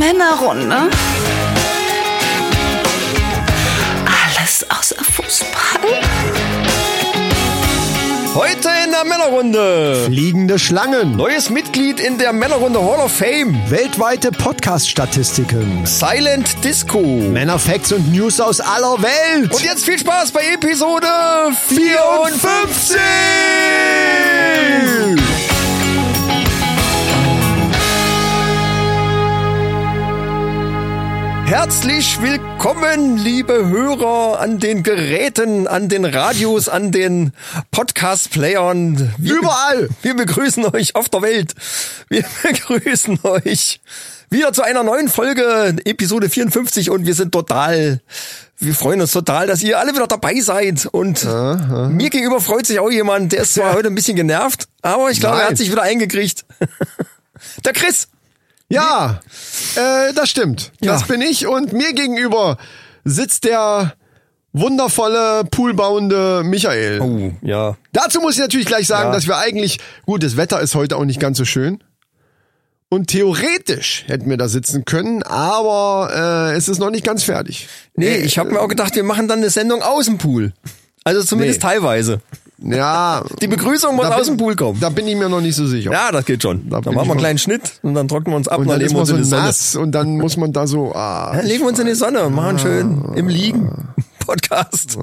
Männerrunde. Alles außer Fußball. Heute in der Männerrunde. Fliegende Schlangen. Neues Mitglied in der Männerrunde Hall of Fame. Weltweite Podcast-Statistiken. Silent Disco. Männerfacts und News aus aller Welt. Und jetzt viel Spaß bei Episode 54. Herzlich willkommen, liebe Hörer an den Geräten, an den Radios, an den Podcast-Playern. Überall. Wir begrüßen euch auf der Welt. Wir begrüßen euch wieder zu einer neuen Folge, Episode 54 und wir sind total, wir freuen uns total, dass ihr alle wieder dabei seid und mir gegenüber freut sich auch jemand, der ist zwar heute ein bisschen genervt, aber ich glaube, er Nein. hat sich wieder eingekriegt. Der Chris. Ja, äh, das stimmt. Das Ja. bin ich und mir gegenüber sitzt der wundervolle, poolbauende Michael. Oh, ja. Dazu muss ich natürlich gleich sagen, Ja. dass wir eigentlich, gut, das Wetter ist heute auch nicht ganz so schön. Und theoretisch hätten wir da sitzen können, aber äh, es ist noch nicht ganz fertig. Nee, ich habe mir auch gedacht, wir machen dann eine Sendung aus dem Pool. Also zumindest Nee. teilweise. Ja, Die Begrüßung muss aus dem Pool kommen. Da bin ich mir noch nicht so sicher. Ja, das geht schon. Da dann machen wir einen kleinen Schnitt und dann trocknen wir uns ab und, dann dann legen wir uns so in die Sonne. nass und dann muss man da so, ah, Dann legen wir uns in die Sonne und machen schön im Liegen. Podcast.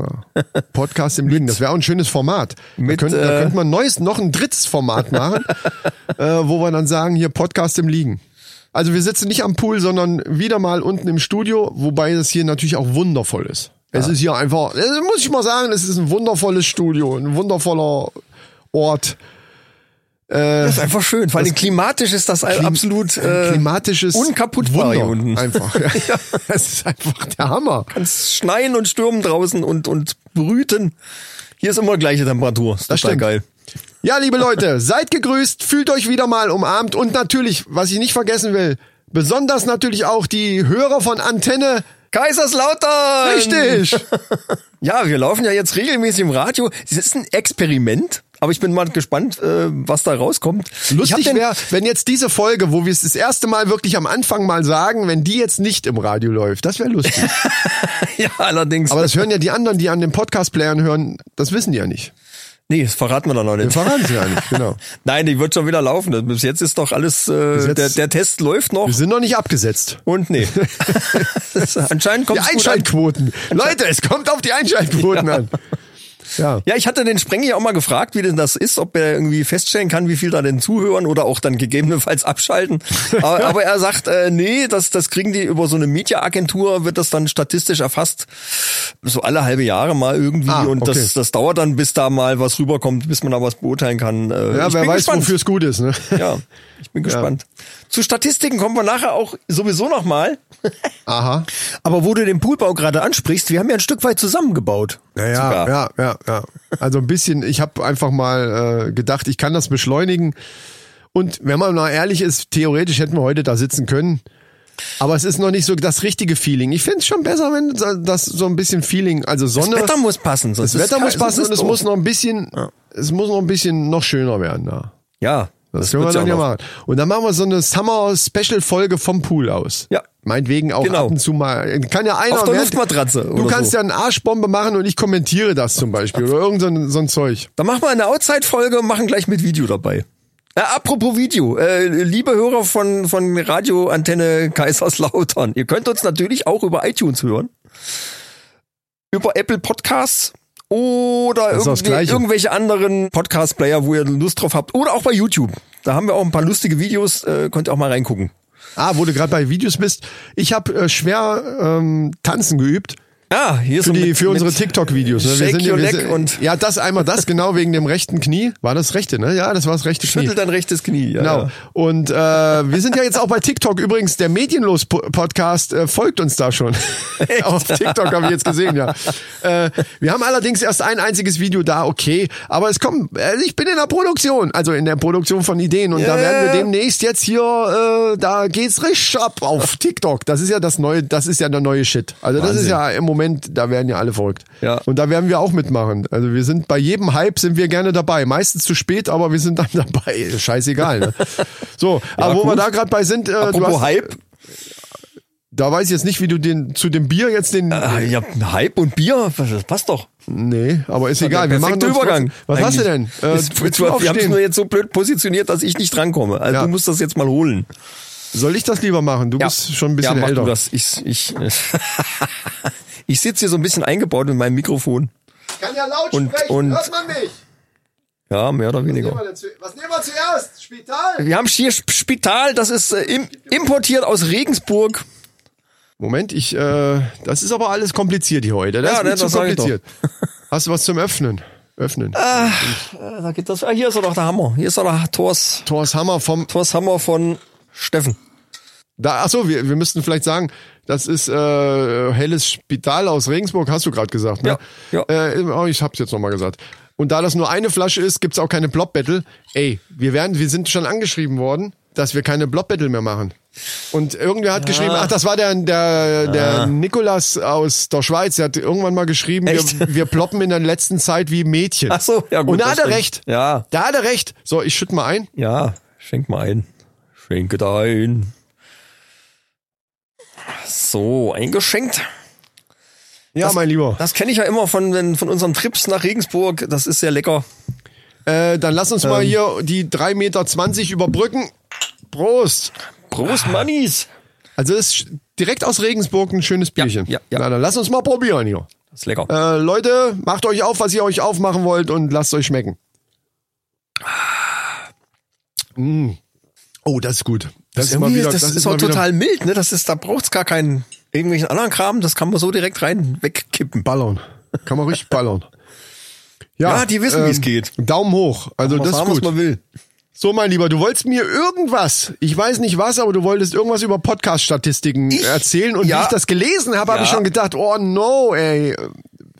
Podcast im Liegen. Das wäre auch ein schönes Format. Mit, da, könnte, äh, könnte man neues, noch ein drittes Format machen, äh, wo wir dann sagen, hier Podcast im Liegen. Also wir sitzen nicht am Pool, sondern wieder mal unten im Studio, wobei das hier natürlich auch wundervoll ist. Es ist hier einfach, äh, muss ich mal sagen, es ist ein wundervolles Studio, ein wundervoller Ort. Das ist einfach schön. Vor allem klimatisch ist das absolut Ein äh, klimatisches unkaputtbar hier unten. Einfach. ja. Es ist einfach der Hammer. kann's schneien und stürmen draußen und, und brüten. Hier ist immer gleiche Temperatur. Ist Das stimmt. geil. Ja, liebe Leute, seid gegrüßt, fühlt euch wieder mal umarmt und natürlich, was ich nicht vergessen will, besonders natürlich auch die Hörer von Antenne. Kaiserslautern! Richtig! Ja, wir laufen ja jetzt regelmäßig im Radio. Es ist ein Experiment, aber ich bin mal gespannt, äh, was da rauskommt. Lustig wäre, wenn jetzt diese Folge, wo wir es das erste Mal wirklich am Anfang mal sagen, wenn die jetzt nicht im Radio läuft. Das wäre lustig. Ja, allerdings. Aber das hören ja die anderen, die an den Podcast-Playern hören, das wissen die ja nicht. Nee, das verraten wir dann noch Wir nicht. verraten sie ja nicht, genau. Nein, die wird schon wieder laufen. Bis jetzt ist doch alles, äh, jetzt- der, der Test läuft noch. Wir sind noch nicht abgesetzt. Und nee. anscheinend kommt Die gut an. Einschaltquoten. Leute, es kommt auf die Einschaltquoten an. Ja. Ja, ich hatte den Sprengi auch mal gefragt, wie denn das ist, ob er irgendwie feststellen kann, wie viel da denn zuhören oder auch dann gegebenenfalls abschalten. Aber, aber er sagt, äh, nee, das, das kriegen die über so eine Mediaagentur, wird das dann statistisch erfasst, so alle halbe Jahre mal irgendwie. Ah, und okay. das, das dauert dann, bis da mal was rüberkommt, bis man da was beurteilen kann. Äh, Ja, wer weiß, gespannt. wofür es gut ist, ne? Ja, ich bin gespannt. Zu Statistiken kommen wir nachher auch sowieso noch mal. Aha. Aber wo du den Poolbau gerade ansprichst, wir haben ja ein Stück weit zusammengebaut. Ja, ja, ja, ja, ja. Also ein bisschen, ich habe einfach mal äh, gedacht, ich kann das beschleunigen. Und wenn man mal ehrlich ist, theoretisch hätten wir heute da sitzen können. Aber es ist noch nicht so das richtige Feeling. Ich finde es schon besser, wenn das so ein bisschen Feeling, also Sonne. Das Wetter muss passen. sonst das Wetter muss passen und es muss noch ein bisschen, es muss noch ein bisschen noch schöner werden da. Ja, Das, können wir dann ja machen. Und dann machen wir so eine Summer-Special-Folge vom Pool aus. Ja. Meinetwegen auch Genau. ab und zu mal. Kann ja einer Auf der Luftmatratze Du kannst so. ja eine Arschbombe machen und ich kommentiere das zum Beispiel. Oder irgend so ein, so ein Zeug. Dann machen wir eine Outside-Folge und machen gleich mit Video dabei. Äh, apropos Video, äh, liebe Hörer von, von Radioantenne Kaiserslautern, ihr könnt uns natürlich auch über iTunes hören. Über Apple Podcasts oder irgendwie, irgendwelche anderen Podcast-Player, wo ihr Lust drauf habt. Oder auch bei YouTube. Da haben wir auch ein paar lustige Videos, äh, könnt ihr auch mal reingucken. Ah, wo du gerade bei Videos bist. Ich habe äh, schwer ähm, tanzen geübt. Ah, hier Für, so die, mit- für unsere TikTok-Videos. Ne? Ja- your wir leg und- ja, das einmal das, genau wegen dem rechten Knie. War das rechte, ne? Ja, das war das rechte Knie. Schüttel dein rechtes Knie. Ja, Genau. Ja. Und äh, wir sind ja jetzt auch bei TikTok. Übrigens, der Medienlos-Podcast äh, folgt uns da schon. Auf TikTok habe ich jetzt gesehen, ja. Äh, wir haben allerdings erst ein einziges Video da, okay. Aber es kommt, äh, ich bin in der Produktion, also in der Produktion von Ideen. Und da Ja, werden wir demnächst jetzt hier, äh, da geht's richtig ab auf TikTok. Das ist ja das neue, das ist ja der neue Shit. Also das ist Wahnsinn. ja im Moment, da werden ja alle verrückt. Ja. Und da werden wir auch mitmachen. Also wir sind bei jedem Hype sind wir gerne dabei. Meistens zu spät, aber wir sind dann dabei. Scheißegal. Ne? So, aber wo gut. wir da gerade bei sind, äh, du Apropos hast, Hype. da weiß ich jetzt nicht, wie du den zu dem Bier jetzt den. Ah, ja, Hype und Bier, das passt doch. Nee, aber ist egal. Wir machen uns Übergang. Was hast du denn? Äh, Äh, ist, du wir haben es nur jetzt so blöd positioniert, dass ich nicht drankomme. Also Ja. du musst das jetzt mal holen. Soll ich das lieber machen? Du bist schon ein bisschen ja, mach älter. Du das. Ich, ich, ich sitze hier so ein bisschen eingebaut mit meinem Mikrofon. Kann ja laut Und- sprechen, und- hört man mich. Ja, mehr oder weniger. Was nehmen wir zuerst? Spital? Wir haben hier Sp- Spital, das ist äh, im, importiert aus Regensburg. Moment, ich, äh, das ist aber alles kompliziert hier heute. Das Ja, ist ne, zu das ich kompliziert. Hast du was zum Öffnen? Öffnen. Äh, da geht das. Ah, hier ist er doch der Hammer. Hier ist er der Thors, Thors Hammer vom Thors Hammer von Steffen. Da, ach so, wir, wir müssten vielleicht sagen, das ist äh, Helles Spital aus Regensburg, hast du gerade gesagt, ne? Ja, Äh, oh, ich hab's jetzt nochmal gesagt. Und da das nur eine Flasche ist, gibt's auch keine Blob-Battle. Ey, wir werden, wir sind schon angeschrieben worden, dass wir keine Blob-Battle mehr machen. Und irgendwer hat geschrieben, ach, das war der, der, der Nikolas aus der Schweiz, der hat irgendwann mal geschrieben, wir, Echt? wir ploppen in der letzten Zeit wie Mädchen. Ach so, ja gut, Und da hat er recht. Ja. Da hat er recht. So, ich schütte mal ein. Ja, schenk mal ein. Schenke da ein. So, eingeschenkt. Ja, mein Lieber. Das kenne ich ja immer von, von unseren Trips nach Regensburg. Das ist sehr lecker. Äh, dann lass uns mal Ähm. hier die 3,20 Meter überbrücken. Prost. Prost, Mannis. Also das ist direkt aus Regensburg ein schönes Bierchen. ja, ja. Na, dann lass uns mal probieren hier. Das ist lecker. Äh, Leute, macht euch auf, was ihr euch aufmachen wollt und lasst euch schmecken. Mm. Oh, das ist gut. Das, ist mal Irgendwie, wieder, das, ist mal auch wieder total mild, ne? Das ist, da braucht's gar keinen irgendwelchen anderen Kram. Das kann man so direkt rein wegkippen. ballern. Kann man richtig ballern. Ja, ähm, Ja, die wissen, wie es geht. Daumen hoch. Also das ist haben, was gut. man will. So, mein Lieber, du wolltest mir irgendwas, ich weiß nicht was, aber du wolltest irgendwas über Podcast-Statistiken erzählen. Und Ja. wie ich das gelesen habe, habe ich Ja. schon gedacht, oh no, ey,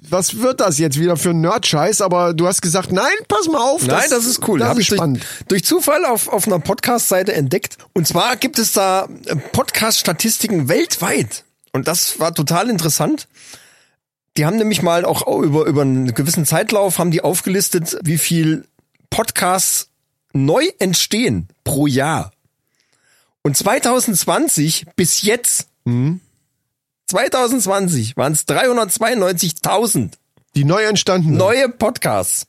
was wird das jetzt wieder für ein Nerd-Scheiß? Aber du hast gesagt, nein, pass mal auf. Nein, das ist cool. Das Hab ist ich durch, spannend. durch Zufall auf, auf einer Podcast-Seite entdeckt. Und zwar gibt es da äh, Podcast-Statistiken weltweit. Und das war total interessant. Die haben nämlich mal auch über, über einen gewissen Zeitlauf haben die aufgelistet, wie viel Podcasts neu entstehen pro Jahr. Und 2020 bis jetzt, 2020 waren es 392.000 Die neu entstanden. neue Podcasts.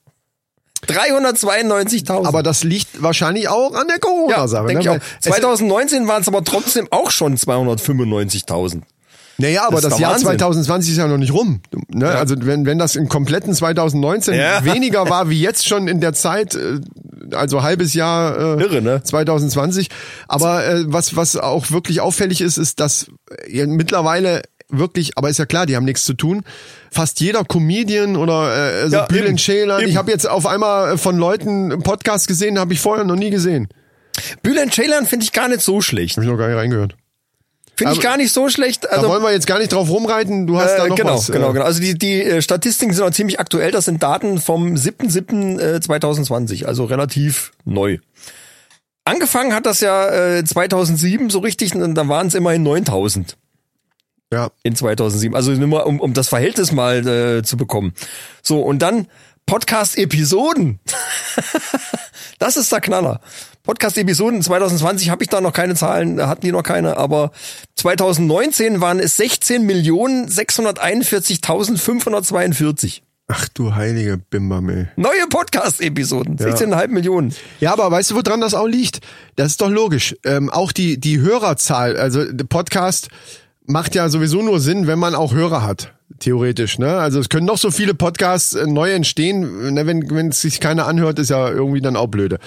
392.000. Aber das liegt wahrscheinlich auch an der Corona-Sache. denke ne? ich auch. Weil es- 2019 waren es aber trotzdem auch schon 295.000. Naja, aber Das das, Jahr Wahnsinn. 2020 ist ja noch nicht rum. Ne? Also wenn, wenn das im kompletten 2019 Ja. weniger war wie jetzt schon in der Zeit, äh, also halbes Jahr äh, Irre, ne? 2020. Aber äh, was, was auch wirklich auffällig ist, ist, dass äh, mittlerweile wirklich, aber ist ja klar, die haben nichts zu tun. Fast jeder Comedian oder äh, also Ja, Bülent Ceylan, ich habe jetzt auf einmal äh, von Leuten einen Podcast gesehen, habe ich vorher noch nie gesehen. Bülent Ceylan finde ich gar nicht so schlecht. Habe ich noch gar nicht reingehört. Finde ich gar nicht so schlecht. Da Also wollen wir jetzt gar nicht drauf rumreiten. Du hast da äh, noch genau, was. äh, genau, genau. Also die, die äh, Statistiken sind auch ziemlich aktuell. Das sind Daten vom 7.7.2020, also relativ neu. Angefangen hat das ja äh, 2007 so richtig, und da waren es immerhin 9000 Ja. in 2007. Also nur mal, um, um das Verhältnis mal äh, zu bekommen. So, und dann Podcast-Episoden. das ist der Knaller. Podcast-Episoden 2020 habe ich da noch keine Zahlen, hatten die noch keine, aber 2019 waren es 16.641.542. Ach du heilige Bimbam, ey. Neue Podcast-Episoden, 16,5 Millionen. Ja, aber weißt du, woran das auch liegt? Das ist doch logisch. Ähm, auch die, die Hörerzahl, also Podcast macht ja sowieso nur Sinn, wenn man auch Hörer hat. Theoretisch, ne? Also es können noch so viele Podcasts äh, neu entstehen, ne? wenn, wenn es sich keiner anhört, ist ja irgendwie dann auch blöde.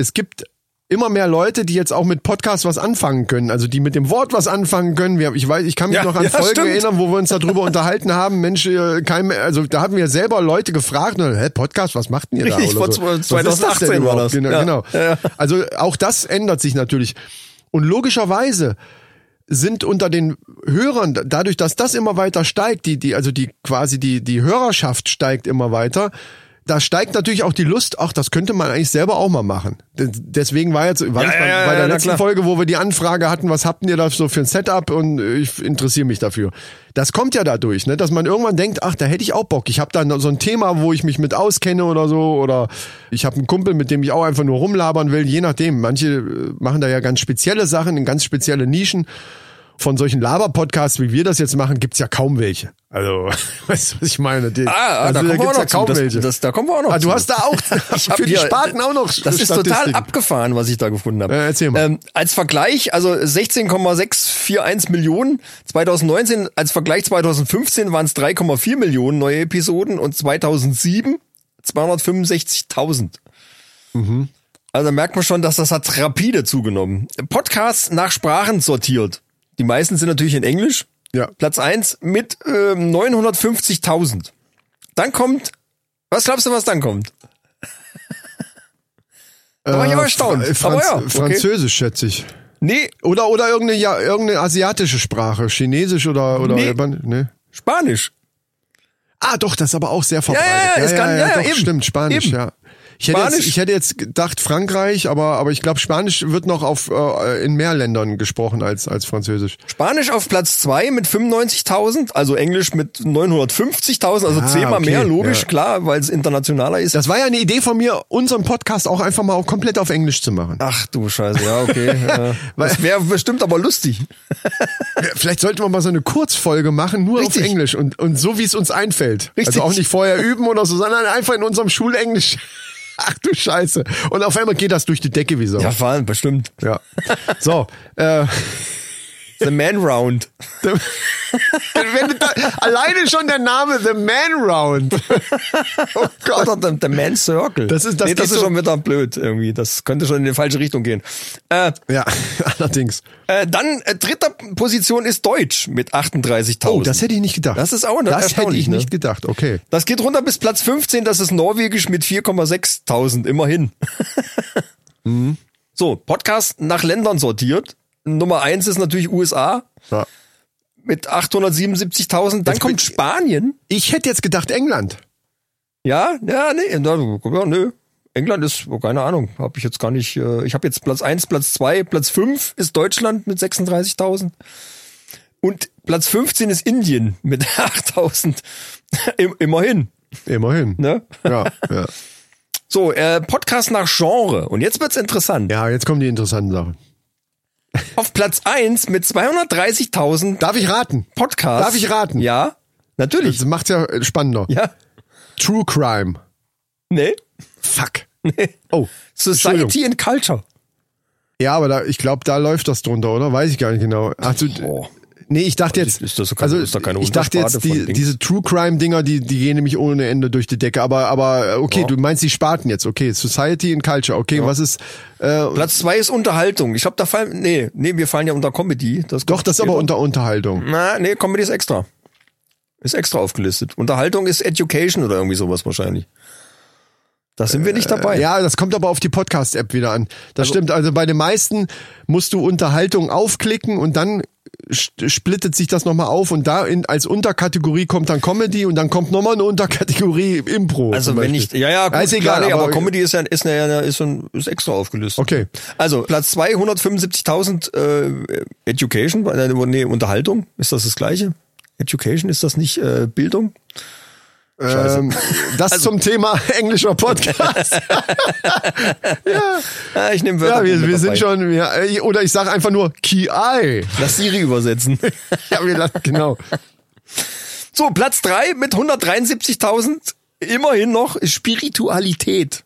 Es gibt immer mehr Leute, die jetzt auch mit Podcasts was anfangen können, also die mit dem Wort was anfangen können. Wir, ich weiß, ich kann mich Ja, noch an ja, Folgen stimmt. erinnern, wo wir uns darüber unterhalten haben. Mensch, äh, kein, also da haben wir selber Leute gefragt, ne, hä, Podcast, was macht denn ihr Richtig, da? Oder vor so. Was ist das 2018 denn war das. Genau, Ja. genau. Also auch das ändert sich natürlich. Und logischerweise sind unter den Hörern, dadurch, dass das immer weiter steigt, die, die, also die quasi die, die Hörerschaft steigt immer weiter, da steigt natürlich auch die Lust, ach, das könnte man eigentlich selber auch mal machen. De- Deswegen war jetzt, war Ja, bei, ja, bei der ja, letzten. Folge, wo wir die Anfrage hatten, was habt ihr da so für ein Setup und äh, ich interessiere mich dafür. Das kommt ja dadurch, ne, dass man irgendwann denkt, ach, da hätte ich auch Bock. Ich habe da so ein Thema, wo ich mich mit auskenne oder so oder ich habe einen Kumpel, mit dem ich auch einfach nur rumlabern will, je nachdem. Manche äh, machen da ja ganz spezielle Sachen in ganz spezielle Nischen. Von solchen Laber-Podcasts, wie wir das jetzt machen, gibt's ja kaum welche. Also, weißt du, was ich meine? Die, Ah, ah, also, da kommen wir auch noch ja kaum zu. Das, welche. das, da kommen wir auch noch ah, du hast da auch für die Sparten auch noch Das ist total abgefahren, was ich da gefunden habe. Äh, erzähl mal. Ähm, als Vergleich, also 16,641 Millionen. 2019, als Vergleich 2015 waren es 3,4 Millionen neue Episoden und 2007 265.000. Mhm. Also da merkt man schon, dass das hat rapide zugenommen. Podcasts nach Sprachen sortiert. Die meisten sind natürlich in Englisch. Ja. Platz eins mit ähm, 950.000. Dann kommt, was glaubst du, was dann kommt? Da war ich aber erstaunt. Äh, Franz ja, okay. Französisch, schätze ich. Nee, Oder, oder irgendeine, ja, irgendeine asiatische Sprache. Chinesisch oder, oder, Nee. Nee. Spanisch. Ah, doch, das ist aber auch sehr verbreitet. ja, ja, es kann- ja, ja, doch, eben. stimmt, Spanisch, Eben. ja. Ich hätte, Spanisch. jetzt, ich hätte jetzt gedacht Frankreich, aber, aber ich glaube, Spanisch wird noch auf, äh, in mehr Ländern gesprochen als, als Französisch. Spanisch auf Platz zwei mit 95.000, also Englisch mit 950.000, also Ah, zehnmal okay, mehr, logisch, ja. klar, weil es internationaler ist. Das war ja eine Idee von mir, unseren Podcast auch einfach mal komplett auf Englisch zu machen. Ach du Scheiße, ja, okay. ja. Das wäre bestimmt aber lustig. Vielleicht sollten wir mal so eine Kurzfolge machen, nur Richtig. auf Englisch und, und so, wie es uns einfällt. Richtig. Also auch nicht vorher üben oder so, sondern einfach in unserem Schulenglisch. Ach du Scheiße. Und auf einmal geht das durch die Decke wie so. Ja, vor allem, bestimmt. ja. So, äh, The Man Round. wenn du da, alleine schon der Name The Man Round. oh Gott. Oder the, the Man Circle. Das ist- das nee, das ist so- schon wieder blöd irgendwie. Das könnte schon in die falsche Richtung gehen. Äh, Ja, allerdings. äh, dann äh, dritter Position ist Deutsch mit 38.000. Oh, das hätte ich nicht gedacht. Das ist auch ne- Das hätte ich ne? nicht gedacht, okay. Das geht runter bis Platz 15, das ist Norwegisch mit 4,6.000, immerhin. Mhm. So, Podcast nach Ländern sortiert. Nummer eins ist natürlich USA Ja. mit 877.000. Dann Jetzt kommt Spanien. Ich hätte jetzt gedacht England. Ja, ja, nee, ja, nö. England ist, oh, keine Ahnung, habe ich jetzt gar nicht. Äh, ich habe jetzt Platz eins, Platz zwei, Platz fünf ist Deutschland mit 36.000. Und Platz 15 ist Indien mit 8.000. Im, immerhin, Immerhin. ne? Ja, ja. So, äh, Podcast nach Genre. Und jetzt wird's interessant. ja, jetzt kommen die interessanten Sachen. Auf Platz eins mit 230.000 Darf ich raten? Podcasts. Darf ich raten? Ja, natürlich. Das macht's ja spannender. Ja. True Crime. Nee. Fuck. nee. Oh. Society and Culture. Ja, aber da, ich glaube, da läuft das drunter, oder? Weiß ich gar nicht genau. Ach, du, Oh. Nee, ich dachte jetzt, Ist das also ist da keine ich dachte jetzt, die, diese True Crime Dinger, die, die gehen nämlich ohne Ende durch die Decke. Aber, aber okay, Ja. du meinst die Sparten jetzt. Okay, Society and Culture. Okay, was ist? Äh, Platz zwei ist Unterhaltung. Ich glaube, da fallen, nee, nee, wir fallen ja unter Comedy. Das doch, das ist aber unter Unterhaltung. Na, nee, Comedy ist extra. Ist extra aufgelistet. Unterhaltung ist Education oder irgendwie sowas wahrscheinlich. Da sind wir nicht dabei. Äh, Ja, das kommt aber auf die Podcast-App wieder an. Das stimmt. Also bei den meisten musst du Unterhaltung aufklicken und dann splittet sich das nochmal auf und da in, als Unterkategorie kommt dann Comedy und dann kommt nochmal eine Unterkategorie Impro. Also wenn ich, ja, ja, gut, ist egal, nee, aber, aber, Comedy ist ja, ist ja, ist, schon, ist extra aufgelistet. Okay. Also Platz 275.000 äh, Education, äh, nee, Unterhaltung, ist das das gleiche? Education, ist das nicht äh, Bildung? Ähm, das Also zum Thema englischer Podcast. Ja, ich nehme Wörter. ja, wir, wir sind schon, ja, oder ich sage einfach nur Ki-Ai. Lass Siri übersetzen. Ja, wir lassen, genau. so, Platz 3 mit 173.000, immerhin noch Spiritualität.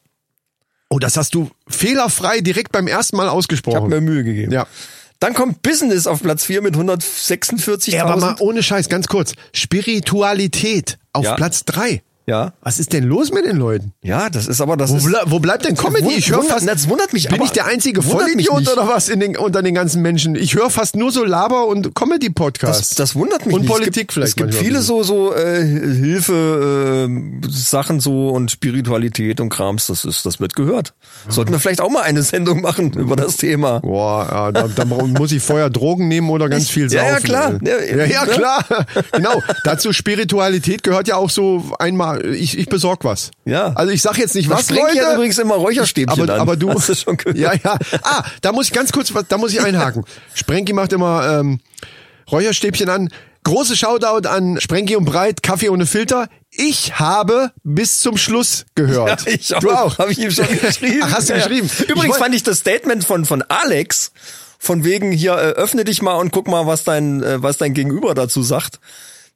Oh, das hast du fehlerfrei direkt beim ersten Mal Ich habe ausgesprochen. mir Mühe gegeben. ja. Dann kommt Business auf Platz 4 mit 146.000. Ja, aber mal ohne Scheiß, ganz kurz. Spiritualität auf Ja. Platz drei. Ja. Was ist denn los mit den Leuten? Ja, das ist aber das Wo, ist, ble wo bleibt denn Comedy? Ich höre fast. das wundert mich Bin ich der einzige Vollidiot oder was in den, unter den ganzen Menschen? Ich höre fast nur so Laber und Comedy-Podcasts. Das, das wundert mich Und nicht. Politik gibt, vielleicht Es gibt viele so so äh, Hilfe äh, Sachen so und Spiritualität und Krams. Das ist, das wird gehört. Sollten wir vielleicht auch mal eine Sendung machen über das Thema. Boah, ja, da, da muss ich vorher Drogen nehmen oder ganz viel saufen. Ja, ja, klar. ey. Ja, ja, Ne? klar. Genau. Dazu Spiritualität gehört ja auch so einmal, ich, ich besorg was. Ja. Also ich sag jetzt nicht was, Was Leute? Leute. übrigens immer Räucherstäbchen aber, an. aber du, Hast du schon gehört? ja, ja. Ah, da muss ich ganz kurz, da muss ich einhaken. Sprenki macht immer ähm, Räucherstäbchen an. Große Shoutout an Sprenki und Breit, Kaffee ohne Filter. Ich habe bis zum Schluss gehört. Ja, ich auch. Du auch. Habe ich ihm schon geschrieben. Ach, hast du Ja, ja. geschrieben? Ich Übrigens wollt- fand ich das Statement von von Alex von wegen hier äh, öffne dich mal und guck mal, was dein äh, was dein Gegenüber dazu sagt.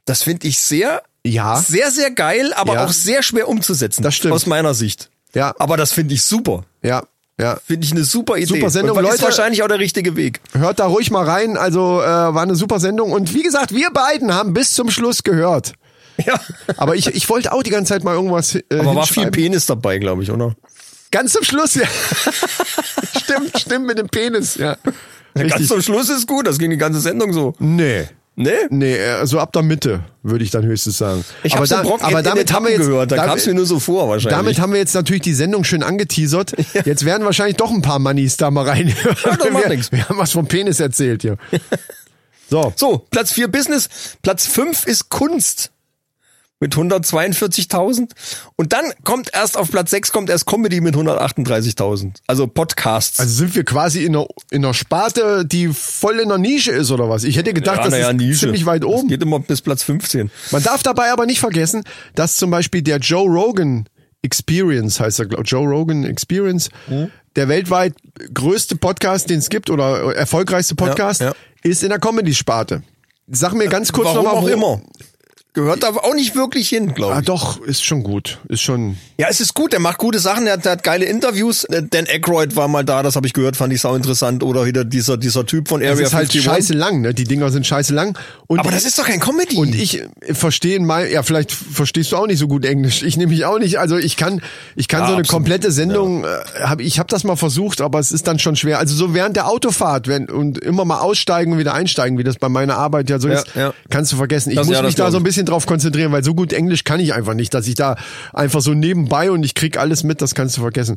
Das finde ich sehr Ja. sehr sehr geil, aber Ja. auch sehr schwer umzusetzen. Das stimmt. aus meiner Sicht. Ja. Aber das finde ich super. Ja, ja. Finde ich eine super Idee. Super Sendung, und ist Leute. wahrscheinlich auch der richtige Weg. Hört da ruhig mal rein. Also äh, war eine super Sendung. Und wie gesagt, wir beiden haben bis zum Schluss gehört. Ja. Aber ich, ich wollte auch die ganze Zeit mal irgendwas äh, Aber war viel. Penis dabei, glaube ich, oder? Ganz zum Schluss, ja. stimmt, stimmt mit dem Penis, ja. Ganz Richtig. zum Schluss ist gut, das ging die ganze Sendung so. Nee. Nee? Nee, äh, so ab der Mitte, würde ich dann höchstens sagen. Ich aber da, so Brock aber damit haben wir jetzt, gehört, da damit- kam es mir nur so vor wahrscheinlich. Damit haben wir jetzt natürlich die Sendung schön angeteasert. Jetzt werden wahrscheinlich doch ein paar Mannis da mal rein. doch, macht wir, wir haben was vom Penis erzählt hier. So. So, Platz 4 Business, Platz 5 ist Kunst mit 142.000 und dann kommt erst auf Platz 6 kommt erst Comedy mit 138.000. Also Podcasts. Also sind wir quasi in einer, in einer Sparte, die voll in der Nische ist oder was? Ich hätte gedacht, das na ja, ist Nische. ziemlich weit Das oben. geht immer bis Platz 15. Man darf dabei aber nicht vergessen, dass zum Beispiel der Joe Rogan Experience heißt er, Joe Rogan Experience, Hm? der weltweit größte Podcast, den es gibt oder erfolgreichste Podcast, ja. ist in der Comedy-Sparte. Sag mir ganz kurz Warum nochmal, auch wo, immer. Gehört aber auch nicht wirklich hin, glaube Ah, ich. doch, ist schon gut. Ist schon. Ja, es ist gut, der macht gute Sachen, der hat, der hat geile Interviews. Äh, Dan Aykroyd war mal da, das habe ich gehört, fand ich sau interessant. Oder wieder dieser, dieser Typ von Area ist halt 51. scheiße lang, ne? Die Dinger sind scheiße lang. Und Aber das ist doch kein Comedy. Und ich verstehe mal, ja, vielleicht verstehst du auch nicht so gut Englisch. Ich nämlich auch nicht. Also ich kann, ich kann Ja, so eine absolut. komplette Sendung, äh, hab, ich habe das mal versucht, aber es ist dann schon schwer. Also so während der Autofahrt, wenn und immer mal aussteigen und wieder einsteigen, wie das bei meiner Arbeit ja so Ja, ist, ja. kannst du vergessen. Ich Das- muss ja, das mich da so ein ich. Bisschen drauf konzentrieren, weil so gut Englisch kann ich einfach nicht, dass ich da einfach so nebenbei und ich krieg alles mit, das kannst du vergessen.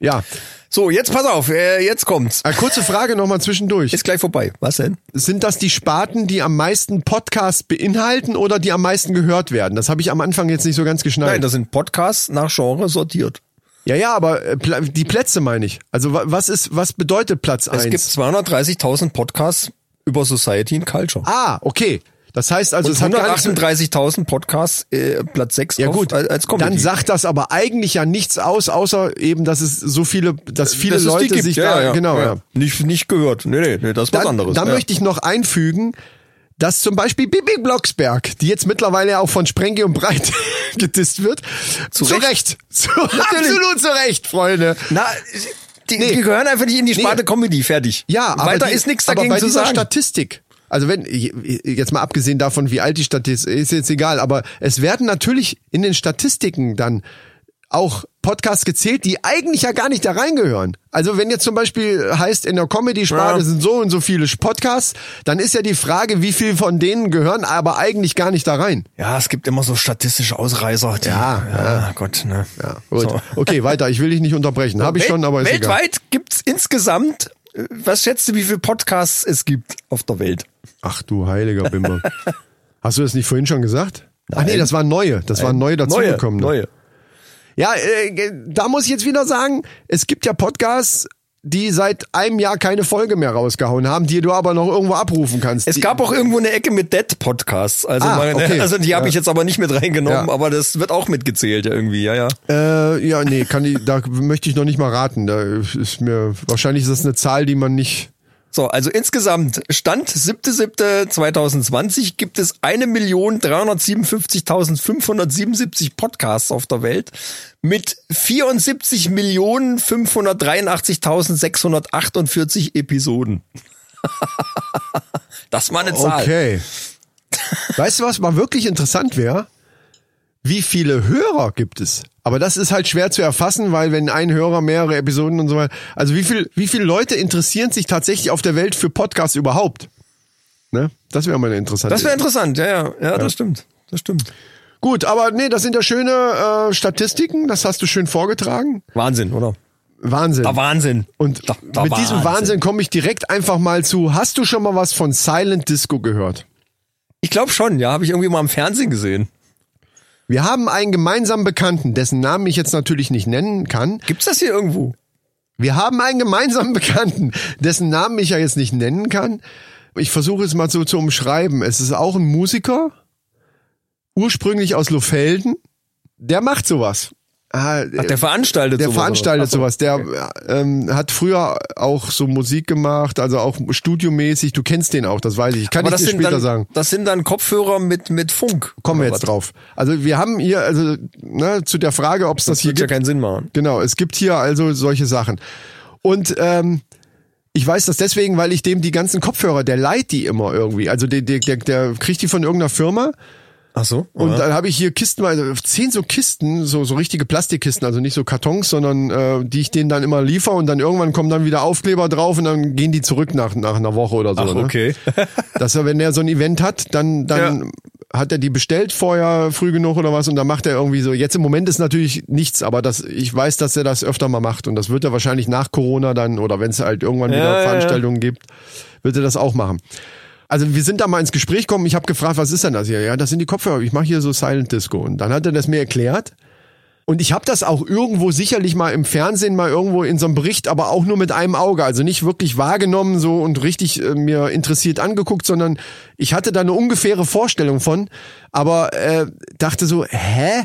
Ja, so, jetzt pass auf, äh, jetzt kommt's. eine kurze Frage nochmal zwischendurch. Ist gleich vorbei. Was denn? Sind das die Sparten, die am meisten Podcasts beinhalten oder die am meisten gehört werden? Das habe ich am Anfang jetzt nicht so ganz geschnallt. Nein, das sind Podcasts nach Genre sortiert. ja, ja, aber äh, die Plätze meine ich. Also wa- was ist, was bedeutet Platz Es gibt eins? 230.000 Podcasts über Society and Culture. Ah, okay. Das heißt also, Und es hat gar nichts mit- 138.000 Podcasts, äh, Platz 6 ja gut, als, als Comedy. dann sagt das aber eigentlich ja nichts aus, außer eben, dass es so viele, dass viele Dass Leute sich ja, da, ja, genau, ja. Nicht, nicht gehört. Nee, nee, nee, das ist was Dann, anderes. dann möchte ich noch einfügen, dass zum Beispiel Bibi Blocksberg, die jetzt mittlerweile auch von Sprengi und Breit gedisst wird, zu, Recht. Recht, zu, absolut zu Recht, Freunde. Na, die, Nee. die gehören einfach nicht in die Sparte Nee. Comedy, fertig. Ja, aber Weiter die, ist nichts aber dagegen bei zu dieser sagen. Statistik. Also wenn jetzt mal abgesehen davon, wie alt die Statistik ist, ist jetzt egal, aber es werden natürlich in den Statistiken dann auch Podcasts gezählt, die eigentlich ja gar nicht da reingehören. Also wenn jetzt zum Beispiel heißt, in der Comedy-Sparte Ja. sind so und so viele Podcasts, dann ist ja die Frage, wie viel von denen gehören aber eigentlich gar nicht da rein. Ja, es gibt immer so statistische Ausreißer. Die, Ja, ja, Gott, ne. Ja, gut. So. Okay, weiter. Ich will dich nicht unterbrechen. Habe ich schon, aber ist egal. Weltweit gibt's insgesamt, was schätzt du, wie viele Podcasts es gibt auf der Welt? Ach du heiliger Bimmer. Hast du das nicht vorhin schon gesagt? Ach nee, das waren neue. Das waren neue dazugekommene. Neue. Ja, äh, da muss ich jetzt wieder sagen, es gibt ja Podcasts, die seit einem Jahr keine Folge mehr rausgehauen haben, die du aber noch irgendwo abrufen kannst. Es die, gab auch irgendwo eine Ecke mit Dead Podcasts. Also, Ah, meine, okay. also die habe Ja. ich jetzt aber nicht mit reingenommen, Ja. aber das wird auch mitgezählt ja irgendwie, ja, ja. äh, ja, nee, kann ich, da möchte ich noch nicht mal raten. Da ist mir wahrscheinlich ist das eine Zahl, die man nicht. So, also insgesamt Stand 7.7.2020 gibt es 1.357.577 Podcasts auf der Welt mit 74.583.648 Episoden. das war eine Zahl. Okay. weißt du, was mal wirklich interessant wäre? wie viele Hörer gibt es? Aber das ist halt schwer zu erfassen, weil wenn ein Hörer mehrere Episoden und so weiter, also wie viel, wie viele Leute interessieren sich tatsächlich auf der Welt für Podcasts überhaupt? Ne? Das wäre mal eine interessante. Das wäre interessant, ja, ja, ja, das stimmt. Das stimmt. Gut, aber nee, das sind ja schöne äh, Statistiken, das hast du schön vorgetragen. Wahnsinn, oder? Wahnsinn. Der Wahnsinn. Und Der- der mit diesem Wahnsinn komme ich direkt einfach mal zu. Hast du schon mal was von Silent Disco gehört? Ich glaube schon, ja, habe ich irgendwie mal im Fernsehen gesehen. Wir haben einen gemeinsamen Bekannten, dessen Namen ich jetzt natürlich nicht nennen kann. Gibt's das hier irgendwo? Wir haben einen gemeinsamen Bekannten, dessen Namen ich ja jetzt nicht nennen kann. Ich versuche es mal so zu umschreiben. Es ist auch ein Musiker, ursprünglich aus Lofelden. Der macht sowas. Ah, Ach, der veranstaltet der sowas, veranstaltet Ach so. sowas. Der ähm, hat früher auch so Musik gemacht, also auch studiomäßig. Du kennst den auch, das weiß ich. Kann Aber ich das dir später dann, sagen. das sind dann Kopfhörer mit, mit Funk. Kommen wir jetzt was? drauf. Also wir haben hier, also ne, zu der Frage, ob es das, Das hier wird ja gibt. keinen Sinn machen. Genau, es gibt hier also solche Sachen. Und ähm, ich weiß das deswegen, weil ich dem die ganzen Kopfhörer, der leiht die immer irgendwie. Also der, der, der, der kriegt die von irgendeiner Firma Ach so? und ja. dann habe ich hier kistenweise, zehn so Kisten, so, so richtige Plastikkisten, also nicht so Kartons, sondern äh, die ich denen dann immer liefer und dann irgendwann kommen dann wieder Aufkleber drauf und dann gehen die zurück nach, nach einer Woche oder so. Ach, ne? okay. Dass er, wenn er so ein Event hat, dann, dann hat er die bestellt vorher früh genug oder was und dann macht er irgendwie so. Jetzt im Moment ist natürlich nichts, aber das, ich weiß, dass er das öfter mal macht und das wird er wahrscheinlich nach Corona dann oder wenn es halt irgendwann wieder Ja, ja, ja. Veranstaltungen gibt, wird er das auch machen. Also wir sind da mal ins Gespräch gekommen. Ich habe gefragt, was ist denn das hier? Ja, das sind die Kopfhörer. Ich mache hier so Silent Disco und dann hat er das mir erklärt. Und ich habe das auch irgendwo sicherlich mal im Fernsehen mal irgendwo in so einem Bericht, aber auch nur mit einem Auge, also nicht wirklich wahrgenommen so und richtig äh, mir interessiert angeguckt, sondern ich hatte da eine ungefähre Vorstellung von, aber äh, dachte so, hä?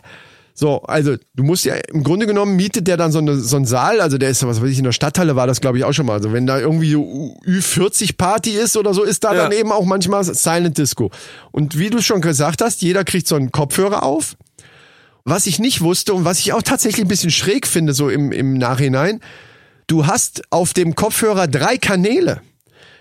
So, also du musst ja im Grunde genommen mietet der dann so, eine, so einen Saal, also der ist, was weiß ich, in der Stadthalle war das glaube ich auch schon mal. Also wenn da irgendwie so Ü40 Party ist oder so, ist da Ja. dann eben auch manchmal Silent Disco. Und wie du schon gesagt hast, jeder kriegt so einen Kopfhörer auf. Was ich nicht wusste und was ich auch tatsächlich ein bisschen schräg finde, so im, im Nachhinein, du hast auf dem Kopfhörer drei Kanäle.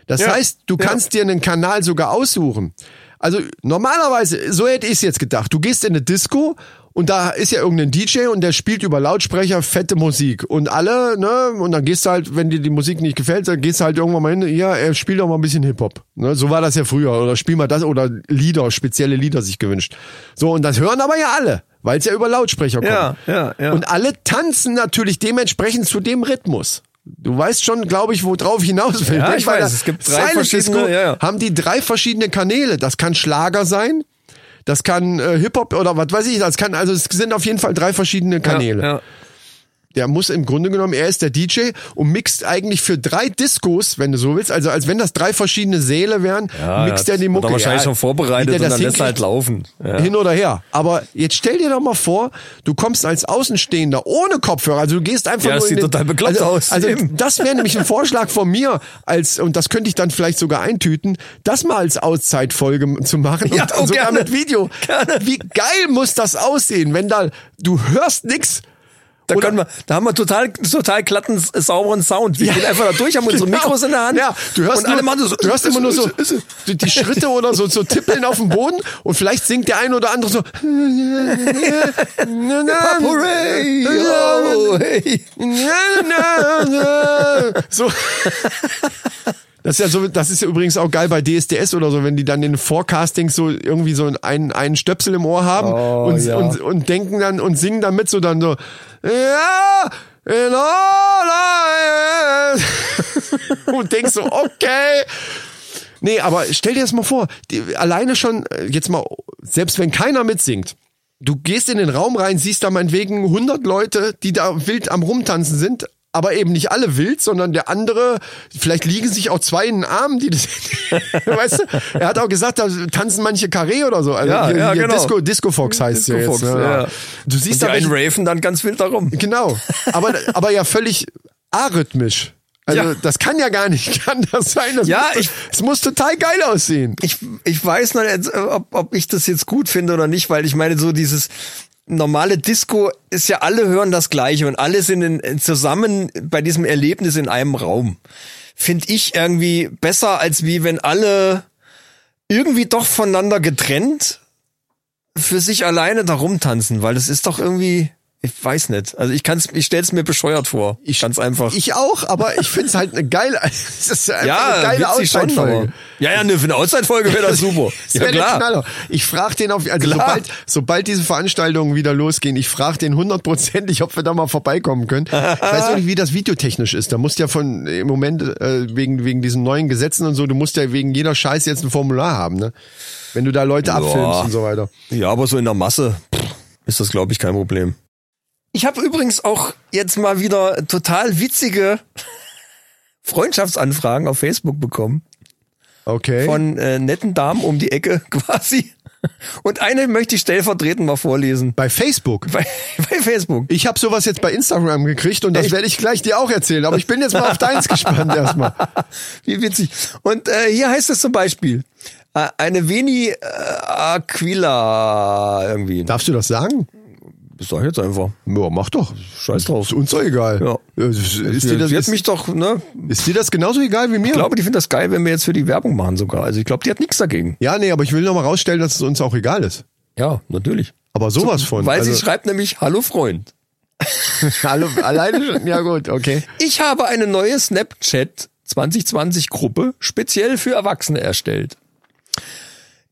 Das Ja. heißt, du Ja. kannst dir einen Kanal sogar aussuchen. Also normalerweise, so hätte ich es jetzt gedacht. Du gehst in eine Disco und da ist ja irgendein DJ und der spielt über Lautsprecher fette Musik. Und alle, ne, und dann gehst du halt, wenn dir die Musik nicht gefällt, dann gehst du halt irgendwann mal hin, ja, er spielt doch mal ein bisschen Hip-Hop. Ne, so war das ja früher. Oder spiel mal das oder Lieder, spezielle Lieder sich gewünscht. So, und das hören aber ja alle, weil es ja über Lautsprecher kommt. Ja, ja, ja. Und alle tanzen natürlich dementsprechend zu dem Rhythmus. Du weißt schon, glaube ich, worauf hinaus will. Ja, ich weiß, es gibt drei verschiedene- ja, ja. haben die drei verschiedene Kanäle. Das kann Schlager sein, das kann äh, Hip-Hop oder was weiß ich, das kann, also es sind auf jeden Fall drei verschiedene Kanäle. Ja, ja. Der muss im Grunde genommen, er ist der DJ und mixt eigentlich für drei Discos, wenn du so willst, also als wenn das drei verschiedene Säle wären, Ja, mixt er die Mucke. er wahrscheinlich Ja, schon vorbereitet und dann lässt er halt laufen. Ja. hin oder her. Aber jetzt stell dir doch mal vor, du kommst als Außenstehender ohne Kopfhörer, also du gehst einfach Ja, nur das sieht den, total bekloppt also, aus. Also Eben. das wäre nämlich ein Vorschlag von mir, als und das könnte ich dann vielleicht sogar eintüten, das mal als Auszeitfolge zu machen Ja, und, oh, sogar gerne. mit Video. Gerne. Wie geil muss das aussehen, wenn da du hörst nix. Da, Oder- können wir, da haben wir total, total glatten, sauberen Sound. Wir Ja. gehen einfach da durch, haben unsere Genau. Mikros in der Hand. Ja, du hörst, und nur, alle so, du hörst immer nur so die, die Schritte oder so, so tippeln auf dem Boden und vielleicht singt der eine oder andere so. Oh, so. Das ist ja so, das ist ja übrigens auch geil bei DSDS oder so, wenn die dann den Forecastings so irgendwie so einen, einen Stöpsel im Ohr haben Oh, und, ja. und, und denken dann und singen dann mit so dann so, ja, in all und denkst so, okay. Nee, aber stell dir das mal vor, die, alleine schon, äh, jetzt mal, selbst wenn keiner mitsingt, du gehst in den Raum rein, siehst da meinetwegen 100 Leute, die da wild am Rumtanzen sind, aber eben nicht alle wild, sondern der andere, vielleicht liegen sich auch zwei in den Armen, die das, weißt du? Er hat auch gesagt, da tanzen manche Karree oder so. Also Ja, hier, ja, hier genau. Disco, Disco Fox heißt Disco jetzt. Fox, ne? ja. Du siehst Und da einen raven dann ganz wild darum. Genau. Aber, aber ja völlig arrhythmisch. Also Ja. das kann ja gar nicht, kann das sein. Das Ja, muss, ich- es muss total geil aussehen. Ich, ich weiß noch nicht, ob, ob ich das jetzt gut finde oder nicht, weil ich meine, so dieses normale Disco ist ja, alle hören das Gleiche und alle sind in, zusammen bei diesem Erlebnis in einem Raum. Finde ich irgendwie besser, als wie wenn alle irgendwie doch voneinander getrennt für sich alleine da rumtanzen, weil das ist doch irgendwie, ich weiß nicht. Also ich kann's, ich stell's mir bescheuert vor. Ich, ganz einfach. Ich auch, aber ich find's halt eine geile, das ist einfach ja, eine geile aber- Ja, ja, ne, für eine Auszeitfolge wäre das super. Das ja, wäre der klar. Knaller. Ich frage den auf, also Klar. sobald, sobald diese Veranstaltungen wieder losgehen, ich frage den hundertprozentig, ob wir da mal vorbeikommen können. Ich weiß auch nicht, wie das videotechnisch ist. Da musst ja von im Moment äh, wegen wegen diesen neuen Gesetzen und so, du musst ja wegen jeder Scheiß jetzt ein Formular haben, ne? Wenn du da Leute abfilmst und so weiter. Ja, aber so in der Masse pff, ist das, glaube ich, kein Problem. Ich habe übrigens auch jetzt mal wieder total witzige Freundschaftsanfragen auf Facebook bekommen. Okay. Von äh, netten Damen um die Ecke quasi. Und eine möchte ich stellvertretend mal vorlesen. bei Facebook. Bei, bei Facebook. Ich habe sowas jetzt bei Instagram gekriegt und das werde ich gleich dir auch erzählen. Aber ich bin jetzt mal auf deins gespannt erstmal. Wie witzig. Und äh, hier heißt es zum Beispiel, äh, eine Veni äh, Aquila irgendwie. Darfst du das sagen? Das sag ich jetzt einfach. Ja, mach doch. Scheiß drauf. Ist uns doch egal. Ja. Ist, dir das, ist, mich doch, ne? ist dir das genauso egal wie mir? Ich glaube, die findet das geil, wenn wir jetzt für die Werbung machen sogar. Also ich glaube, die hat nichts dagegen. ja, nee, aber ich will noch mal rausstellen, dass es uns auch egal ist. Ja, natürlich. Aber sowas von. Weil also, sie schreibt nämlich, hallo Freund. Hallo, alleine schon. Ja gut, okay. Ich habe eine neue Snapchat 2020 Gruppe speziell für Erwachsene erstellt.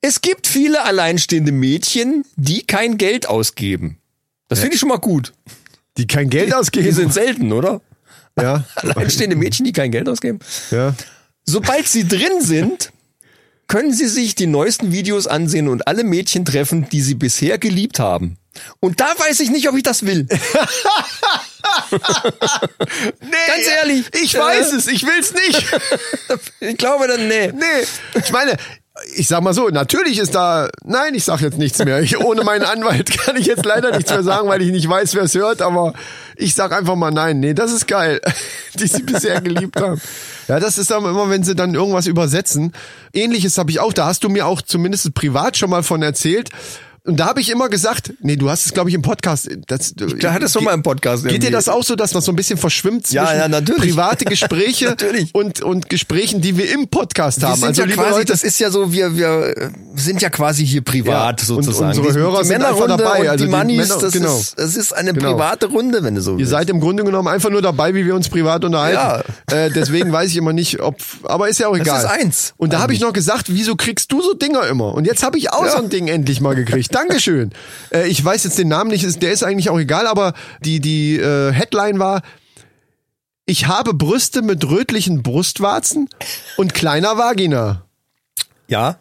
Es gibt viele alleinstehende Mädchen, die kein Geld ausgeben. Das finde ich schon mal gut. Die kein Geld Die ausgeben. sind selten, oder? ja. Alleinstehende Mädchen, die kein Geld ausgeben. ja. Sobald sie drin sind, können sie sich die neuesten Videos ansehen und alle Mädchen treffen, die sie bisher geliebt haben. Und da weiß ich nicht, ob ich das will. Nee, Ganz ehrlich. Ich Äh. weiß es, ich will's nicht. Ich glaube dann, nee. Nee. Ich meine, ich sag mal so, natürlich ist da, nein, ich sag jetzt nichts mehr. Ich, ohne meinen Anwalt kann ich jetzt leider nichts mehr sagen, weil ich nicht weiß, wer es hört, aber ich sag einfach mal nein. Nee, das ist geil, die sie bisher geliebt haben. Ja, das ist aber immer, wenn sie dann irgendwas übersetzen. Ähnliches habe ich auch, da hast du mir auch zumindest privat schon mal von erzählt. Und da habe ich immer gesagt, nee, du hast es, glaube ich, im Podcast. Das, Da hat es schon mal im Podcast Geht dir irgendwie. das auch so, dass das so ein bisschen verschwimmt zwischen Ja, ja, natürlich. private Gespräche Natürlich. und, und Gesprächen, die wir im Podcast haben? also, ja quasi, Leute, das ist ja so, wir, wir sind ja quasi hier privat Ja, und sozusagen. unsere Hörer sind einfach dabei, Und also die die Mannis, das, genau. ist, das ist eine Genau. private Runde, wenn du so Ihr willst. seid im Grunde genommen einfach nur dabei, wie wir uns privat unterhalten. Äh, deswegen weiß ich immer nicht, ob, aber ist ja auch egal. ist eins, Und da habe ich noch gesagt, wieso kriegst du so Dinger immer? Und jetzt habe ich auch so ein Ding endlich mal gekriegt. Dankeschön. Äh, ich weiß jetzt den Namen nicht, ist- der ist eigentlich auch egal, aber die, die äh, Headline war, ich habe Brüste mit rötlichen Brustwarzen und kleiner Vagina. Ja.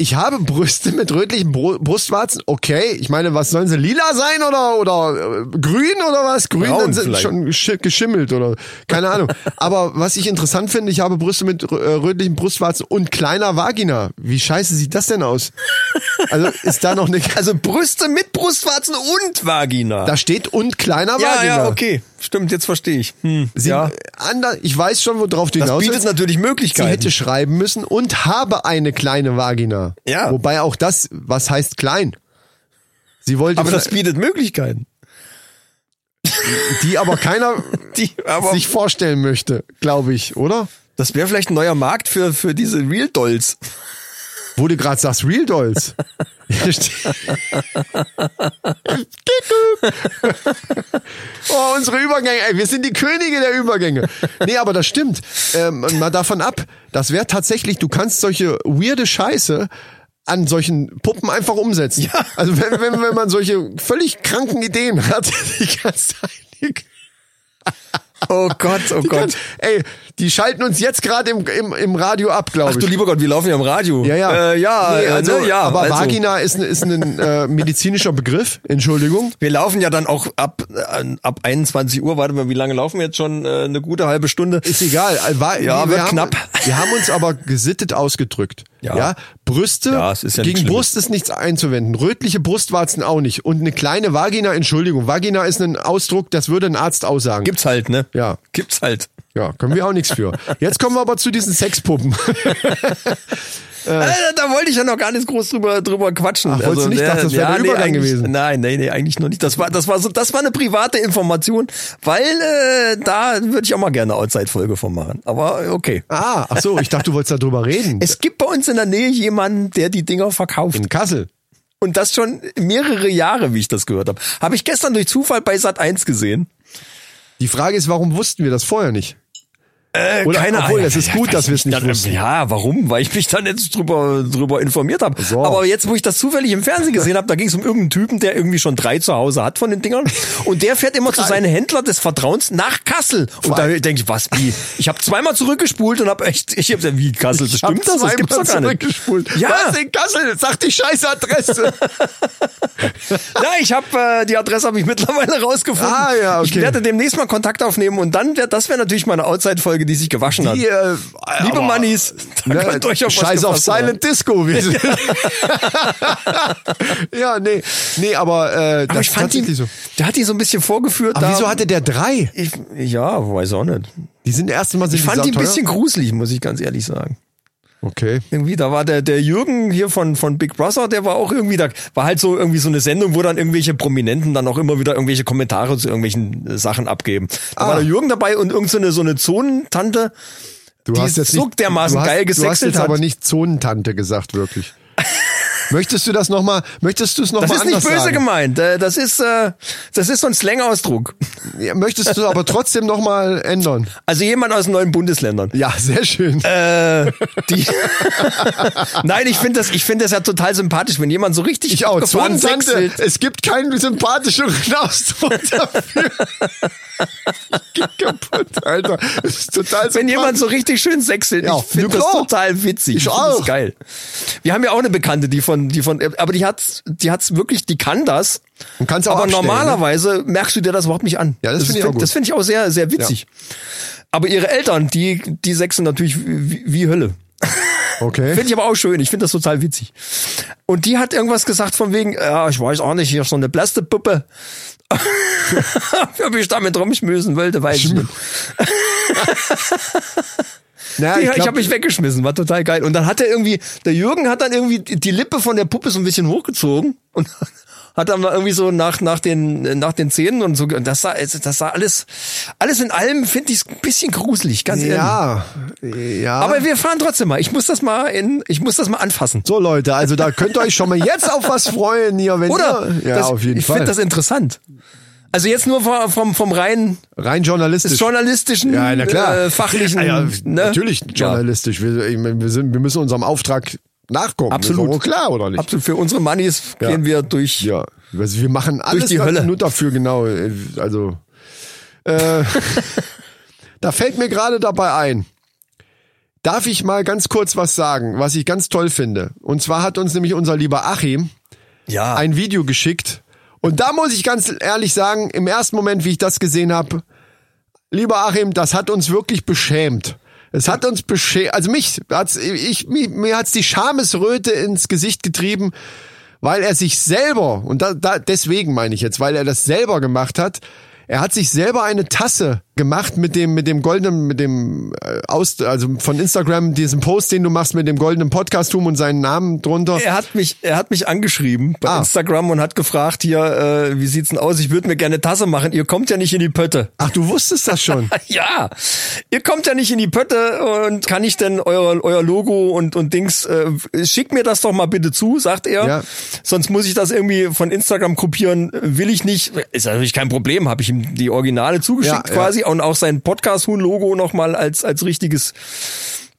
Ich habe Brüste mit rötlichen Bru Brustwarzen. Okay, ich meine, was sollen sie lila sein oder oder äh, grün oder was? Grün Braun dann sind vielleicht. schon gesch geschimmelt oder keine Ahnung. Aber was ich interessant finde, ich habe Brüste mit äh, rötlichen Brustwarzen und kleiner Vagina. Wie scheiße sieht das denn aus? Also ist da noch eine Also Brüste mit Brustwarzen und Vagina. da steht und kleiner ja, Vagina. ja, okay. Stimmt, jetzt verstehe ich. Hm, Sie, ja. ander, ich weiß schon, worauf du Das hinaus bietet willst. natürlich Sie Möglichkeiten. hätte schreiben müssen und habe eine kleine Vagina. Ja. Wobei auch das, was heißt klein? Sie wollte aber das bietet Möglichkeiten. die aber keiner Die, aber sich vorstellen möchte, glaube ich, oder? das wäre vielleicht ein neuer Markt für, für diese Real Dolls. Wo du gerade sagst, Real Dolls. Oh, unsere Übergänge, ey, wir sind die Könige der Übergänge. Nee, aber das stimmt. Ähm, mal davon ab, das wäre tatsächlich, du kannst solche weirde Scheiße an solchen Puppen einfach umsetzen. Ja. Also wenn, wenn, wenn man solche völlig kranken Ideen hat, die kannst du eigentlich Oh Gott, oh Die Gott. kann, ey, die schalten uns jetzt gerade im, im, im Radio ab, glaube Ach ich. du lieber Gott, wir laufen ja im Radio. ja, ja. Äh, ja, Nee, äh, also, ne, ja. aber also, Vagina ist, ein- ist ein äh, medizinischer Begriff, Entschuldigung. Wir laufen ja dann auch ab, äh, ab 21 Uhr, warte mal, wie lange laufen wir jetzt schon? Äh, eine gute halbe Stunde. Ist egal. Äh, War, Ja, wir wird haben, knapp. Wir haben uns aber gesittet ausgedrückt. Ja. Ja. Brüste, Ja, es ist ja gegen. Brust ist nichts einzuwenden. Rötliche Brustwarzen auch nicht. Und eine kleine Vagina, Entschuldigung. Vagina ist ein Ausdruck, das würde ein Arzt aussagen. Gibt's halt, ne? Ja. Gibt's halt. Ja, können wir auch nichts für. Jetzt kommen wir aber zu diesen Sexpuppen. Alter, da wollte ich ja noch gar nicht groß drüber, drüber quatschen. Ach, wolltest du nicht? Dachte, das wäre der Übergang eigentlich- gewesen. Nein, nee, nee, eigentlich noch nicht. Das war, das war so, das war eine private Information, weil äh, da würde ich auch mal gerne eine Outside-Folge von machen. Aber okay. ah, ach so, ich dachte, du wolltest darüber reden. Es gibt bei uns in der Nähe jemanden, der die Dinger verkauft. In Kassel. Und das schon mehrere Jahre, wie ich das gehört habe. Habe ich gestern durch Zufall bei Sat 1 gesehen. Die Frage ist, warum wussten wir das vorher nicht? Äh, Oder- keine obwohl, Ahnung. es ist gut, weiß dass wir es nicht dann, wussten. Ja, warum? Weil ich mich dann jetzt drüber, drüber informiert habe. So. Aber jetzt, wo ich das zufällig im Fernsehen gesehen habe, da ging es um irgendeinen Typen, der irgendwie schon drei zu Hause hat von den Dingern. Und der fährt immer zu seinem Händler des Vertrauens nach Kassel. Und da denke ich, was, wie? Ich habe zweimal zurückgespult und habe echt, ich habe wie Kassel, das hab stimmt das? Das gibt's doch gar nicht. zurückgespult. Ja. Was in Kassel? Sag die scheiß Adresse. Ja, ich habe äh, die Adresse habe ich mittlerweile rausgefunden. Ah, ja, Ich okay. werde demnächst mal Kontakt aufnehmen und dann wäre das wäre natürlich meine Outside-Folge, die sich gewaschen hat. Die, äh, Liebe Mannis, Ne, könnt euch auf Scheiß auf. Silent Disco. Wir sind- ja, nee, nee, aber, äh, das Aber ich ist fand tatsächlich so. der hat die so ein bisschen vorgeführt. Aber da, wieso hatte der drei? ich, ja, weiß auch nicht. Die sind erst mal sind Ich fand die die ein bisschen gruselig, muss ich ganz ehrlich sagen. Okay. Irgendwie, da war der, der Jürgen hier von, von Big Brother, der war auch irgendwie, da war halt so irgendwie so eine Sendung, wo dann irgendwelche Prominenten dann auch immer wieder irgendwelche Kommentare zu irgendwelchen äh, Sachen abgeben. Da Ah. war der Jürgen dabei und irgend so eine, so eine Zonentante, Du die hast jetzt so nicht, dermaßen hast, geil Du hast jetzt hat. aber nicht Zonentante gesagt, wirklich. Möchtest du das nochmal, möchtest du es das nochmal ist nicht anders böse sagen? gemeint. Äh, Das ist, äh, das ist so ein Slang-Ausdruck. Ja, möchtest du aber trotzdem nochmal ändern? Also jemand aus neuen Bundesländern. Ja, sehr schön. Äh, die Nein, ich finde das, ich finde das ja total sympathisch, wenn jemand so richtig Ich auch. sexelt. Es gibt keinen sympathischeren Ausdruck dafür. ich kaputt, Alter. Das ist total Wenn jemand so richtig schön sechselt, Ja, ich finde das total witzig. Ich das auch. geil. Wir haben ja auch eine Bekannte, die von, die von, aber die hat, die hat's wirklich, die kann das. Und kann's auch aber abstellen, normalerweise merkst du dir das überhaupt nicht an. Ja, das finde ich auch gut. Das finde ich auch sehr, sehr witzig. Aber ihre Eltern, die, die sechseln natürlich wie, wie Hölle. Okay. Finde ich aber auch schön. Ich finde das total witzig. Und die hat irgendwas gesagt von wegen, ja, ich weiß auch nicht, hier ist so eine Plastepuppe. Ob ich damit rumschmüßen wollte, weiß ich nicht. Ja, ich ich ich habe mich weggeschmissen, war total geil. Und dann hat er irgendwie, der Jürgen hat dann irgendwie die Lippe von der Puppe so ein bisschen hochgezogen und hat dann mal irgendwie so nach nach den nach den Zähnen und so. Und das sah das sah alles alles in allem finde ich ein bisschen gruselig, ganz ehrlich. ja, ja. Aber wir fahren trotzdem mal. Ich muss das mal in, ich muss das mal anfassen. so Leute, also da könnt ihr euch schon mal jetzt auf was freuen hier, wenn Oder? ihr, ja, das, auf jeden ich Fall. finde das interessant. Also jetzt nur vom, vom, rein Rein journalistisch. journalistischen, Ja, na klar. Äh, fachlichen. Ja, ja, ne? Natürlich journalistisch. Wir, wir, sind, wir müssen unserem Auftrag nachkommen. Absolut. Ist klar, oder nicht? Absolut. Für unsere Money's Ja. gehen wir durch. Ja, also wir machen alles die Hölle. nur dafür, genau. Also, äh, da fällt mir gerade dabei ein. Darf ich mal ganz kurz was sagen, was ich ganz toll finde? Und zwar hat uns nämlich unser lieber Achim Ja. ein Video geschickt. Und da muss ich ganz ehrlich sagen, im ersten Moment, wie ich das gesehen habe, lieber Achim, das hat uns wirklich beschämt. Es hat uns beschämt, also mich hat's, ich, mir, mir hat's die Schamesröte ins Gesicht getrieben, weil er sich selber, und da, da, deswegen meine ich jetzt, weil er das selber gemacht hat, er hat sich selber eine Tasse gemacht mit dem mit dem goldenen mit dem äh, aus also von Instagram diesen Post den du machst mit dem goldenen Podcastum und seinen Namen drunter. er hat mich, er hat mich angeschrieben bei Ah. Instagram und hat gefragt hier, äh, wie sieht's denn aus? Ich würde mir gerne Tasse machen. Ihr kommt ja nicht in die Pötte. Ach, du wusstest das schon. Ja, ihr kommt ja nicht in die Pötte und kann ich denn euer, euer Logo und, und Dings, äh, schick mir das doch mal bitte zu, sagt er. Ja. Sonst muss ich das irgendwie von Instagram kopieren, will ich nicht. Ist natürlich kein Problem, habe ich ihm die Originale zugeschickt Ja, quasi und auch sein Podcast-Huhn-Logo nochmal als, als richtiges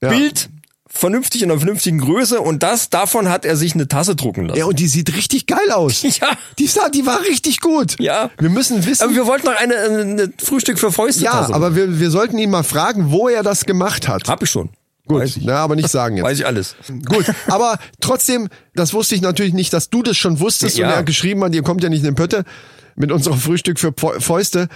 Ja. Bild. Vernünftig in einer vernünftigen Größe und das, davon hat er sich eine Tasse drucken lassen. Ja, und die sieht richtig geil aus. Ja. Die, sah, die war richtig gut. Ja. Wir müssen wissen. Aber wir wollten noch eine, eine Frühstück für Fäuste ja, Tasse. aber wir, wir sollten ihn mal fragen, wo er das gemacht hat. hab ich schon. Gut. Na, aber nicht sagen jetzt. Weiß ich alles. Gut, aber trotzdem, das wusste ich natürlich nicht, dass du das schon wusstest Ja. und er geschrieben hat, ihr kommt ja nicht in den Pötte mit unserem Frühstück für Fäuste.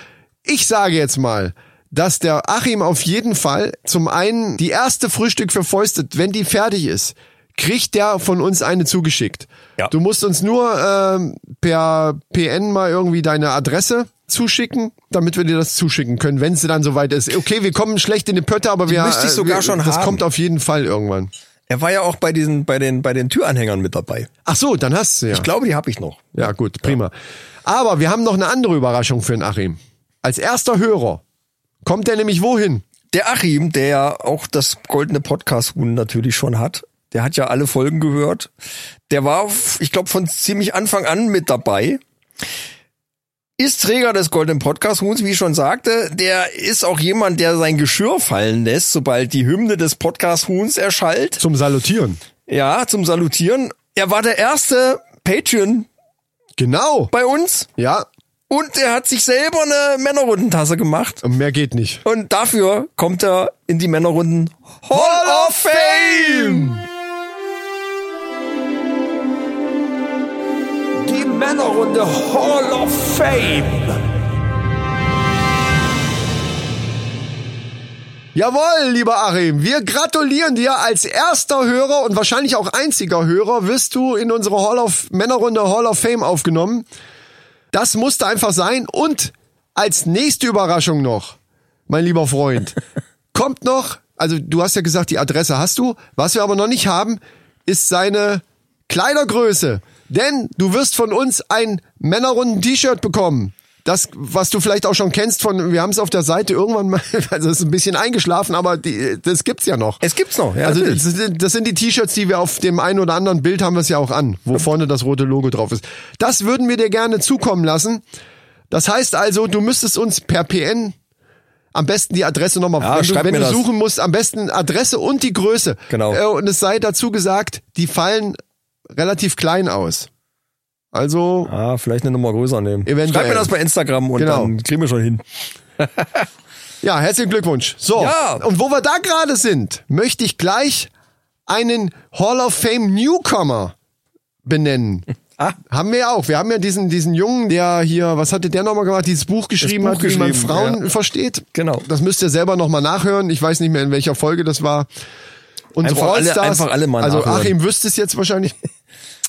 Ich sage jetzt mal, dass der Achim auf jeden Fall zum einen die erste Frühstück für Fäuste, wenn die fertig ist, kriegt der von uns eine zugeschickt. Ja. Du musst uns nur ähm, per PN mal irgendwie deine Adresse zuschicken, damit wir dir das zuschicken können, wenn es dann soweit ist. Okay, wir kommen schlecht in die Pötte, aber wir müsste ich sogar wir, schon das haben. kommt auf jeden Fall irgendwann. Er war ja auch bei diesen, bei den, bei den Türanhängern mit dabei. Ach so, dann hast du ja. Ich glaube, die habe ich noch. Ja, gut, prima. Aber wir haben noch eine andere Überraschung für den Achim. Als erster Hörer kommt er nämlich wohin? Der Achim, der ja auch das goldene Podcast-Huhn natürlich schon hat, Der hat ja alle Folgen gehört. Der war, ich glaube, von ziemlich Anfang an mit dabei. Ist Träger des Golden Podcast Huhns, wie ich schon sagte. Der ist auch jemand, der sein Geschirr fallen lässt, sobald die Hymne des Podcast Huhns erschallt. Zum Salutieren. Ja, zum Salutieren. Er war der erste Patreon Genau. bei uns Ja. Und er hat sich selber eine Männerrundentasse gemacht. Und mehr geht nicht. Und dafür kommt er in die Männerrunden Hall of Fame. Die Männerrunde Hall of Fame. Jawohl, lieber Achim, wir gratulieren dir als erster Hörer und wahrscheinlich auch einziger Hörer wirst du in unsere Hall of Männerrunde Hall of Fame aufgenommen. Das musste einfach sein. Und als nächste Überraschung noch, mein lieber Freund, kommt noch, also du hast ja gesagt, die Adresse hast du, was wir aber noch nicht haben, ist seine Kleidergröße, denn du wirst von uns ein Männerrunden-T-Shirt bekommen. Das, was du vielleicht auch schon kennst von, wir haben es auf der Seite irgendwann mal, also es ist ein bisschen eingeschlafen, aber die, das gibt's ja noch. Es gibt's noch, ja. also das, sind- das sind die T-Shirts, die wir auf dem einen oder anderen Bild haben wir es ja auch an, wo vorne das rote Logo drauf ist. Das würden wir dir gerne zukommen lassen. Das heißt also, du müsstest uns per PN am besten die Adresse nochmal, Ja, wenn, du, wenn du suchen musst, am besten Adresse und die Größe. Genau. Äh, Und es sei dazu gesagt, die fallen relativ klein aus. Also Ah, vielleicht eine Nummer größer nehmen. Eventuell. Schreib mir das bei Instagram und Genau. dann kriegen wir schon hin. Ja, herzlichen Glückwunsch. So, Ja. und wo wir da gerade sind, möchte ich gleich einen Hall of Fame Newcomer benennen. Ah. Haben wir ja auch. Wir haben ja diesen, diesen Jungen, der hier, was hatte der nochmal gemacht? Dieses Buch geschrieben Buch hat, wie man geschrieben, Frauen ja. versteht. Genau. Das müsst ihr selber nochmal nachhören. Ich weiß nicht mehr, in welcher Folge das war. Unsere Einfach alle- Allstars. einfach alle mal Also nachhören. Achim wüsste es jetzt wahrscheinlich.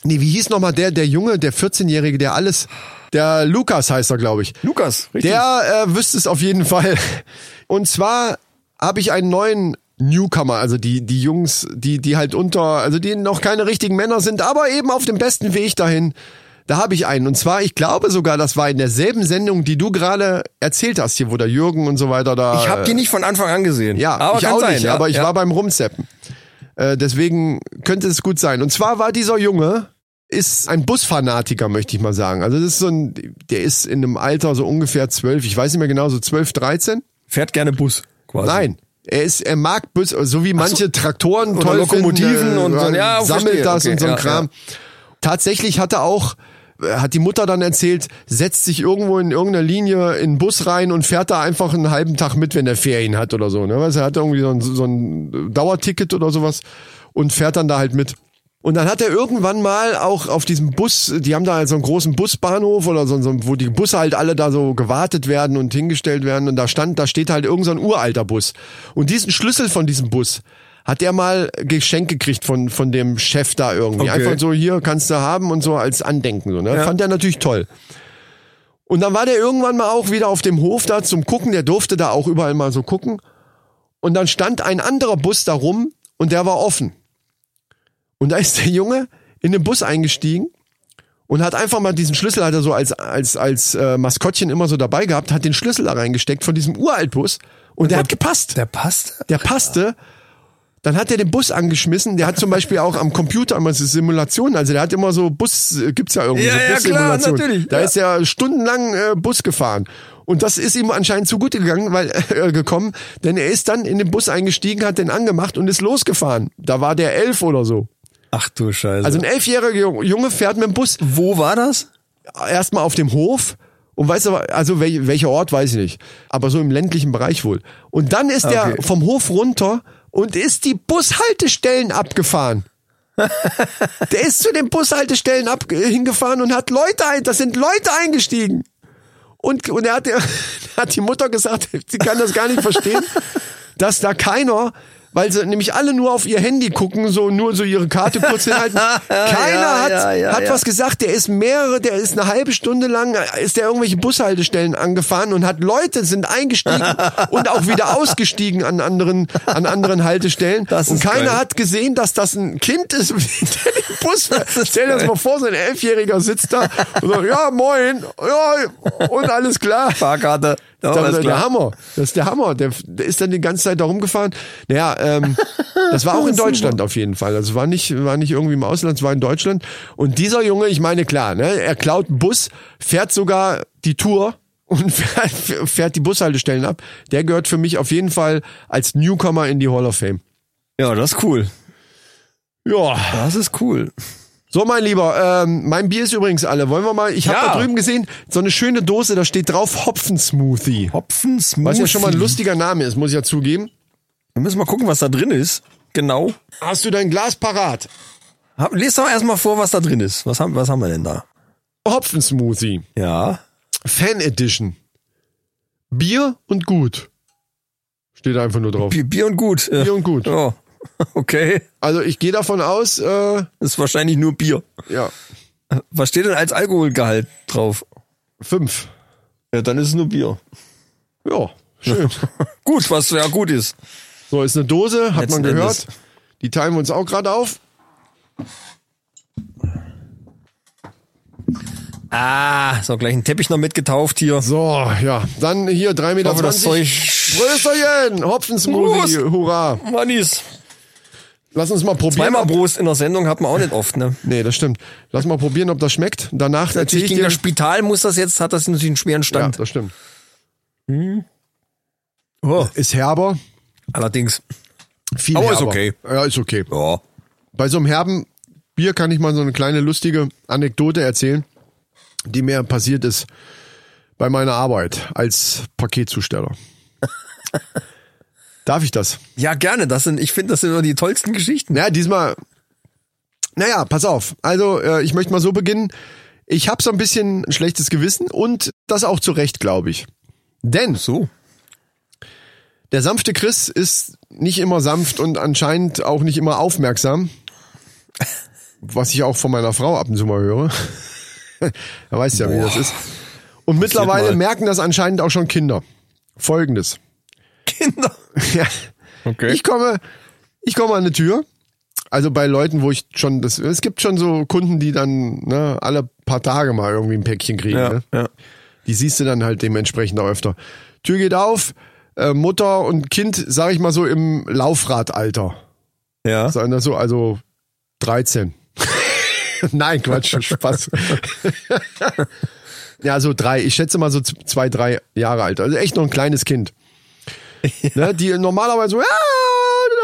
Nee, wie hieß nochmal der, der Junge, der 14-Jährige, der alles, der Lukas heißt er, glaube ich. Lukas, richtig. Der äh, wüsste es auf jeden Fall. Und zwar habe ich einen neuen Newcomer, also die die Jungs, die die halt unter, also die noch keine richtigen Männer sind, aber eben auf dem besten Weg dahin. Da habe ich einen. Und zwar, ich glaube sogar, das war in derselben Sendung, die du gerade erzählt hast, hier, wo der Jürgen und so weiter da. ich habe die nicht von Anfang an gesehen. Ja, aber ich auch sein, nicht, ja. aber ich ja. war beim Rumzeppen. Äh, deswegen könnte es gut sein. Und zwar war dieser Junge, ist ein Busfanatiker, möchte ich mal sagen. Also das ist so ein, der ist in einem Alter so ungefähr zwölf, ich weiß nicht mehr genau, so zwölf, dreizehn. Fährt gerne Bus, quasi. Nein. Er ist, er mag Bus, so wie manche Traktoren Oder toll Lokomotiven finden, äh, und so, ja, sammelt verstehe, das okay, und so ein ja, Kram. Tatsächlich hat er auch, äh, hat die Mutter dann erzählt, setzt sich irgendwo in irgendeiner Linie in den Bus rein und fährt da einfach einen halben Tag mit, wenn er Ferien hat oder so. Ne? Weißt, er hat irgendwie so ein, so ein Dauerticket oder sowas und fährt dann da halt mit. Und dann hat er irgendwann mal auch auf diesem Bus, die haben da halt so einen großen Busbahnhof oder so, so wo die Busse halt alle da so gewartet werden und hingestellt werden und da stand, da steht halt irgend so ein uralter Bus. Und diesen Schlüssel von diesem Bus hat er mal geschenkt gekriegt von, von dem Chef da irgendwie. Okay. Einfach so, hier kannst du haben und so als Andenken. So, ne? Ja. Fand er natürlich toll. Und dann war der irgendwann mal auch wieder auf dem Hof da zum Gucken, der durfte da auch überall mal so gucken. Und dann stand ein anderer Bus da rum und der war offen. Und da ist der Junge in den Bus eingestiegen und hat einfach mal diesen Schlüssel, hat er so als, als, als äh, Maskottchen immer so dabei gehabt, hat den Schlüssel da reingesteckt von diesem Uraltbus und der hat gepasst. Der passt? Der passte. Dann hat er den Bus angeschmissen. Der hat zum Beispiel auch am Computer immer so Simulationen. Also der hat immer so Bus, äh, gibt's ja irgendwie Ja, so ja, klar, natürlich, Da ja. ist er stundenlang äh, Bus gefahren. Und das ist ihm anscheinend zugute gegangen, weil äh, gekommen, denn er ist dann in den Bus eingestiegen, hat den angemacht und ist losgefahren. Da war der elf oder so. Ach du Scheiße. Also ein elfjähriger Junge fährt mit dem Bus wo war das? erstmal auf dem Hof und weißt du, also wel, welcher Ort weiß ich nicht, aber so im ländlichen Bereich wohl. Und dann ist Okay. er vom Hof runter und ist die Bushaltestellen abgefahren. Der ist zu den Bushaltestellen ab, hingefahren und hat Leute ein, das sind Leute eingestiegen. Und, und er hat, er hat die Mutter gesagt, sie kann das gar nicht verstehen, dass da keiner, weil sie nämlich alle nur auf ihr Handy gucken, so nur so ihre Karte kurz hinhalten. Keiner Ja, hat, ja, hat was gesagt, der ist mehrere, der ist eine halbe Stunde lang, ist der irgendwelche Bushaltestellen angefahren und hat Leute sind eingestiegen und auch wieder ausgestiegen an anderen, an anderen Haltestellen. Das und keiner geil. hat gesehen, dass das ein Kind ist, der den Bus. Stell dir das mal vor, so ein Elfjähriger sitzt da und sagt, ja, moin, ja, und alles klar. Fahrkarte. Das ist der. Hammer. Das ist der Hammer. Der, der ist dann die ganze Zeit da rumgefahren. Naja, ähm, das war auch in Deutschland auf jeden Fall. Also war nicht, war nicht irgendwie im Ausland, es war in Deutschland. Und dieser Junge, ich meine, klar, ne, er klaut einen Bus, fährt sogar die Tour und fährt, fährt die Bushaltestellen ab. Der gehört für mich auf jeden Fall als Newcomer in die Hall of Fame. Ja, das ist cool. Ja. Das ist cool. So, mein Lieber, ähm, mein Bier ist übrigens alle. Wollen wir mal, ich habe Ja. da drüben gesehen, so eine schöne Dose, da steht drauf Hopfensmoothie. Hopfensmoothie. Was ja schon mal ein lustiger Name ist, muss ich ja zugeben. Wir müssen mal gucken, was da drin ist. Genau. Hast du dein Glas parat? Hab, les doch erstmal vor, was da drin ist. Was haben, was haben wir denn da? Hopfensmoothie. Ja. Fan Edition. Bier und gut. Steht einfach nur drauf. Bier, Bier und gut. Bier und gut. Ja. Okay. Also ich gehe davon aus, äh, ist wahrscheinlich nur Bier. ja, Was steht denn als Alkoholgehalt drauf? fünf. Ja, dann ist es nur Bier. Ja, schön. Gut, was ja gut ist. So, ist eine Dose, hat Letzten man gehört. Endes. Die teilen wir uns auch gerade auf. Ah, so gleich ein Teppich noch mitgetauft hier. So, ja. Dann hier 3,20 Meter. hoffe, das Zeug- Prösterchen, Hopfensmoothie, hurra. Mannis. Lass uns mal probieren. Zweimal Prost in der Sendung hat man auch nicht oft, ne? Nee, das stimmt. Lass mal probieren, ob das schmeckt. Danach Natürlich ich gegen dir. das Spital muss das jetzt, hat das natürlich einen schweren Ja, Stand. das stimmt. Oh, Ist herber. Allerdings. Viel Aber herber. ist okay. Ja, ist okay. Ja. Bei so einem herben Bier kann ich mal so eine kleine lustige Anekdote erzählen, die mir passiert ist bei meiner Arbeit als Paketzusteller. Darf ich das? Ja, gerne. Das sind, ich finde, das sind immer die tollsten Geschichten. Ja, diesmal. Naja, pass auf. Also, äh, ich möchte mal so beginnen. Ich habe so ein bisschen ein schlechtes Gewissen und das auch zu Recht, glaube ich. Denn So. Der sanfte Chris ist nicht immer sanft und anscheinend auch nicht immer aufmerksam. Was ich auch von meiner Frau ab und zu mal höre. er weiß ja, wie das ist. Und mittlerweile mal. merken das anscheinend auch schon Kinder. Folgendes. Kinder. Ja. Okay. Ich komme, ich komme an eine Tür. Also bei Leuten, wo ich schon das, es gibt schon so Kunden, die dann ne, alle paar Tage mal irgendwie ein Päckchen kriegen. Ja, ne? ja. Die siehst du dann halt dementsprechend auch öfter. Tür geht auf, äh, Mutter und Kind, sag ich mal so im Laufradalter. Ja. Sagen das so, also 13. Nein, Quatsch, Spaß. ja, so drei, ich schätze mal so zwei, drei Jahre alt. Also echt noch ein kleines Kind. Ne, die normalerweise so, ja,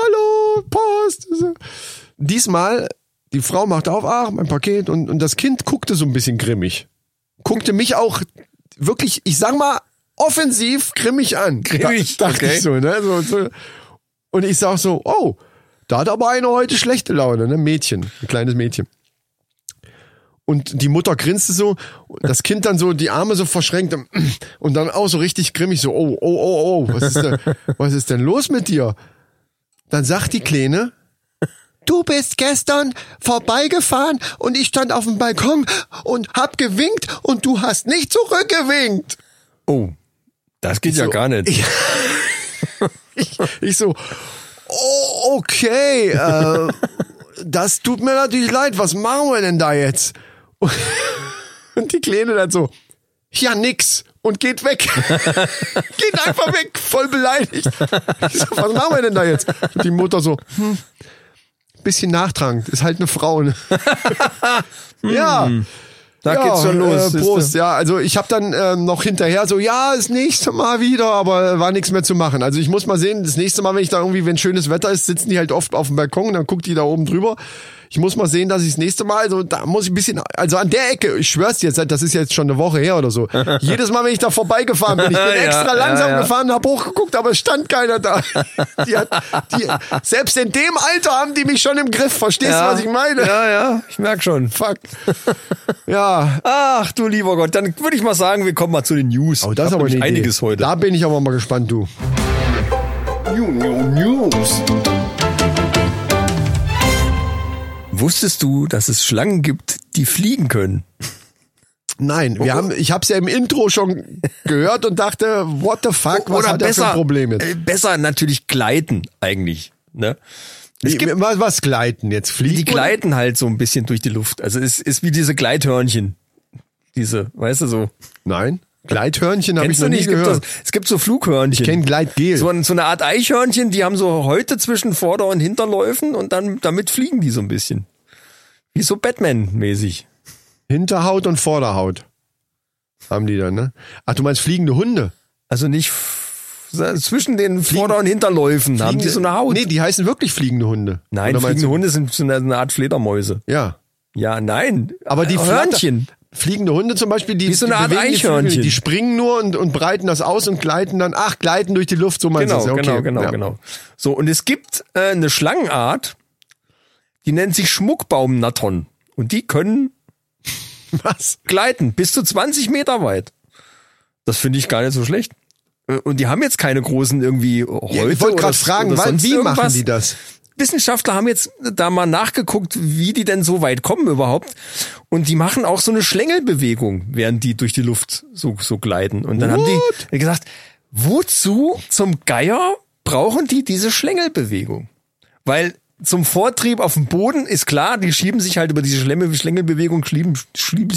hallo, Post. Diesmal, die Frau macht auf, ach, mein Paket und, und das Kind guckte so ein bisschen grimmig. Guckte mich auch wirklich, ich sag mal, offensiv grimmig an. Grimmig, Da, dachte okay. ich so, ne? So, so. Und ich sag so, oh, da hat aber eine heute schlechte Laune, ne? Mädchen, ein kleines Mädchen. Und die Mutter grinste so, das Kind dann so die Arme so verschränkt und dann auch so richtig grimmig so, oh, oh, oh, oh, was ist denn, was ist denn los mit dir? Dann sagt die Kleine, du bist gestern vorbeigefahren und ich stand auf dem Balkon und hab gewinkt und du hast nicht zurückgewinkt. Oh. Das geht ja So. gar nicht. Ich, ich, ich so, oh, okay, äh, das tut mir natürlich leid, was machen wir denn da jetzt? Und die Kleine dann so, ja nix und geht weg. geht einfach weg, voll beleidigt. Ich so, was machen wir denn da jetzt? Und die Mutter so, hm, bisschen nachtragend, ist halt eine Frau. Ne? ja. Da ja, geht's schon los. Äh, Prost, ja. Also ich habe dann ähm, noch hinterher so, ja, das nächste Mal wieder, aber war nichts mehr zu machen. Also ich muss mal sehen, das nächste Mal, wenn ich da irgendwie, wenn schönes Wetter ist, sitzen die halt oft auf dem Balkon und dann guckt die da oben drüber. Ich muss mal sehen, dass ich das nächste Mal, also da muss ich ein bisschen, also an der Ecke, ich schwör's dir jetzt, das ist jetzt schon eine Woche her oder so. Jedes Mal, wenn ich da vorbeigefahren bin, ich bin Ja, extra ja, langsam ja. gefahren, hab hochgeguckt, aber es stand keiner da. Die hat, die, selbst in dem Alter haben die mich schon im Griff. Verstehst ja. du, was ich meine? Ja, ja, ich merk schon. Fuck. Ja, Ach du lieber Gott, dann würde ich mal sagen, wir kommen mal zu den News. Oh, das ist aber eine Idee. einiges heute. Da bin ich aber mal gespannt, du. Wusstest du, dass es Schlangen gibt, die fliegen können? Nein, wir haben, ich habe es ja im Intro schon gehört und dachte, what the fuck, was Oder hat er für ein Problem jetzt? äh, besser natürlich gleiten eigentlich. Ne? Es gibt, was, was gleiten jetzt? Fliegen? die gleiten halt so ein bisschen durch die Luft. Also es ist wie diese Gleithörnchen. Diese, weißt du so. Nein. Gleithörnchen habe ich noch nie nicht? Es gibt, gehört. so, es gibt so Flughörnchen. Ich kenn Gleitgel. So, so eine Art Eichhörnchen, die haben so Häute zwischen Vorder- und Hinterläufen und dann damit fliegen die so ein bisschen. Wie so Batman-mäßig. Hinterhaut und Vorderhaut haben die dann, ne? Ach, du meinst fliegende Hunde? Also nicht zwischen den Vorder- und Hinterläufen haben die so eine Haut. Nee, die heißen wirklich fliegende Hunde. Nein, fliegende Hunde sind so eine, eine Art Fledermäuse. Ja. Ja, nein. Aber die Hörnchen. Fliegende Hunde zum Beispiel, die, Wie so eine die Art bewegen die Flügel, Eichhörnchen. Die springen nur und, und breiten das aus und gleiten dann, ach, gleiten durch die Luft, so meinst Genau, du. Ja, okay. genau, genau, ja. genau. So, und es gibt äh, eine Schlangenart, die nennt sich Schmuckbaumnattern. Und die können Was? gleiten, bis zu 20 Meter weit. Das finde ich gar nicht so schlecht. Äh, Und die haben jetzt keine großen irgendwie Häute Ja, ich wollte gerade fragen, wann, wie machen irgendwas. die das? Wissenschaftler haben jetzt da mal nachgeguckt, wie die denn so weit kommen überhaupt. Und die machen auch so eine Schlängelbewegung, während die durch die Luft so, so gleiten. Und dann haben die gesagt, wozu zum Geier brauchen die diese Schlängelbewegung? Weil zum Vortrieb auf dem Boden ist klar, die schieben sich halt über diese Schlemme- Schlängelbewegung, schieben, schieben,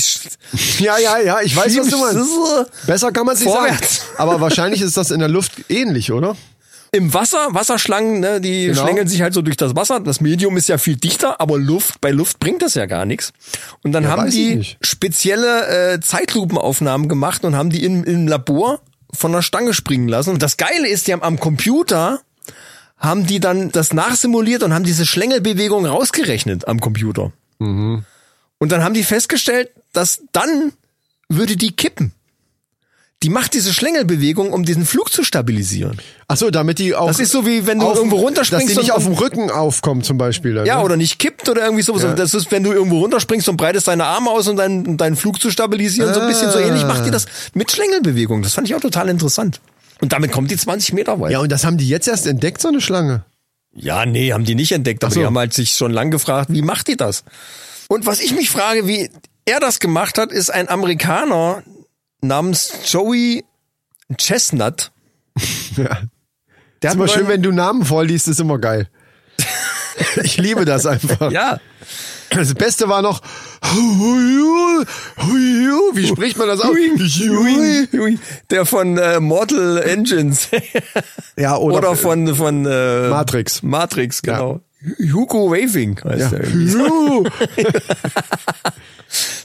Ja, ja, ja, ich weiß, was du meinst. Besser kann man es nicht Vorwärts. sagen. Aber wahrscheinlich ist das in der Luft ähnlich, oder? Im Wasser, Wasserschlangen, ne, die Genau. schlängeln sich halt so durch das Wasser. Das Medium ist ja viel dichter, aber Luft, bei Luft bringt das ja gar nichts. Und dann Ja, haben die spezielle äh, Zeitlupenaufnahmen gemacht und haben die im, im Labor von der Stange springen lassen. Und das Geile ist, die haben am Computer haben die dann das nachsimuliert und haben diese Schlängelbewegung rausgerechnet am Computer. Mhm. Und dann haben die festgestellt, dass dann würde die kippen. Die macht diese Schlängelbewegung, um diesen Flug zu stabilisieren. Ach so, damit die auch. Das ist so wie wenn du auf- irgendwo runterspringst Dass die nicht auf dem Rücken aufkommen, zum Beispiel. Dann, Ja, ne? oder nicht kippt oder irgendwie sowas. Ja. Das ist, wenn du irgendwo runterspringst und breitest deine Arme aus, um deinen, deinen Flug zu stabilisieren. So ein bisschen so ähnlich macht die das mit Schlängelbewegung. Das fand ich auch total interessant. Und damit kommt die 20 Meter weit. Ja, und das haben die jetzt erst entdeckt, so eine Schlange. Ja, nee, haben die nicht entdeckt, aber so. die haben halt sich schon lang gefragt, wie macht die das? Und was ich mich frage, wie er das gemacht hat, ist ein Amerikaner namens Joey Chestnut. Ja. Der Ist immer schön, wenn du Namen vorliest, ist immer geil. ich liebe das einfach. Ja, Das Beste war noch, wie spricht man das aus? Der von äh, Mortal Engines. Ja, oder, Oder, von, von äh, Matrix. Matrix, genau. Hugo Waving heißt Ja. der.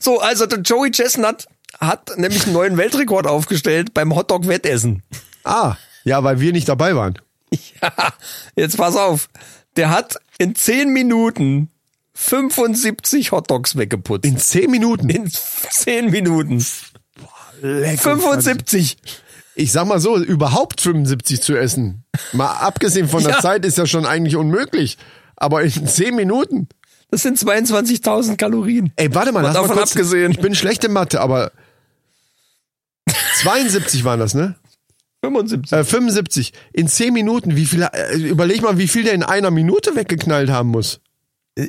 So, also der Joey Chestnut hat nämlich einen neuen Weltrekord aufgestellt beim Hotdog-Wettessen. Ah, ja, weil wir nicht dabei waren. Ja, jetzt pass auf. Der hat in 10 Minuten 75 Hotdogs weggeputzt. In zehn Minuten. In 10 Minuten. 75. Ich sag mal so, überhaupt 75 zu essen. Mal abgesehen von der Ja. Zeit ist ja schon eigentlich unmöglich. Aber in zehn Minuten. Das sind 22.000 Kalorien. Ey, warte mal, Mal davon kurz, abgesehen. Ich bin schlecht in Mathe, aber 72 waren das, ne? 75. Äh, 75. In 10 Minuten, wie viel, äh, überleg mal, wie viel der in einer Minute weggeknallt haben muss.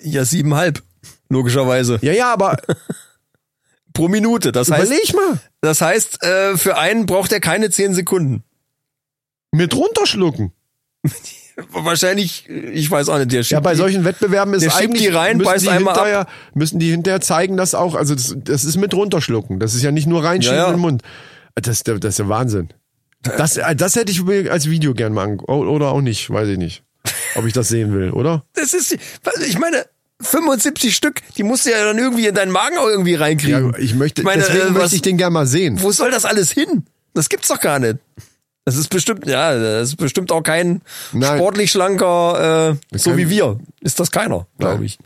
Ja, siebenhalb. Logischerweise. Ja, ja, aber Pro Minute. Das heißt, überleg mal. das heißt, äh, für einen braucht er keine 10 Sekunden. Mit runterschlucken. Wahrscheinlich, ich weiß auch nicht, der schiebt Ja, bei solchen Wettbewerben ist der eigentlich die rein, müssen die einmal ab. hinterher, müssen die hinterher zeigen, dass auch, also das, das ist mit runterschlucken. Das ist ja nicht nur reinschieben Ja, ja. in den Mund. Das, ist der- das ist der Wahnsinn. Das, äh, das hätte ich mir als Video gern mal angeguckt. Oder auch nicht, weiß ich nicht. Ob ich das sehen will, oder? Das ist, ich meine, 75 Stück, die musst du ja dann irgendwie in deinen Magen auch irgendwie reinkriegen. Ja, ich möchte, meine, deswegen äh, was- möchte ich den gern mal sehen. Wo soll das alles hin? Das gibt's doch gar nicht. Das ist bestimmt, ja, das ist bestimmt auch kein Nein. sportlich schlanker, äh, so wie wir. Ist das keiner, glaube ich.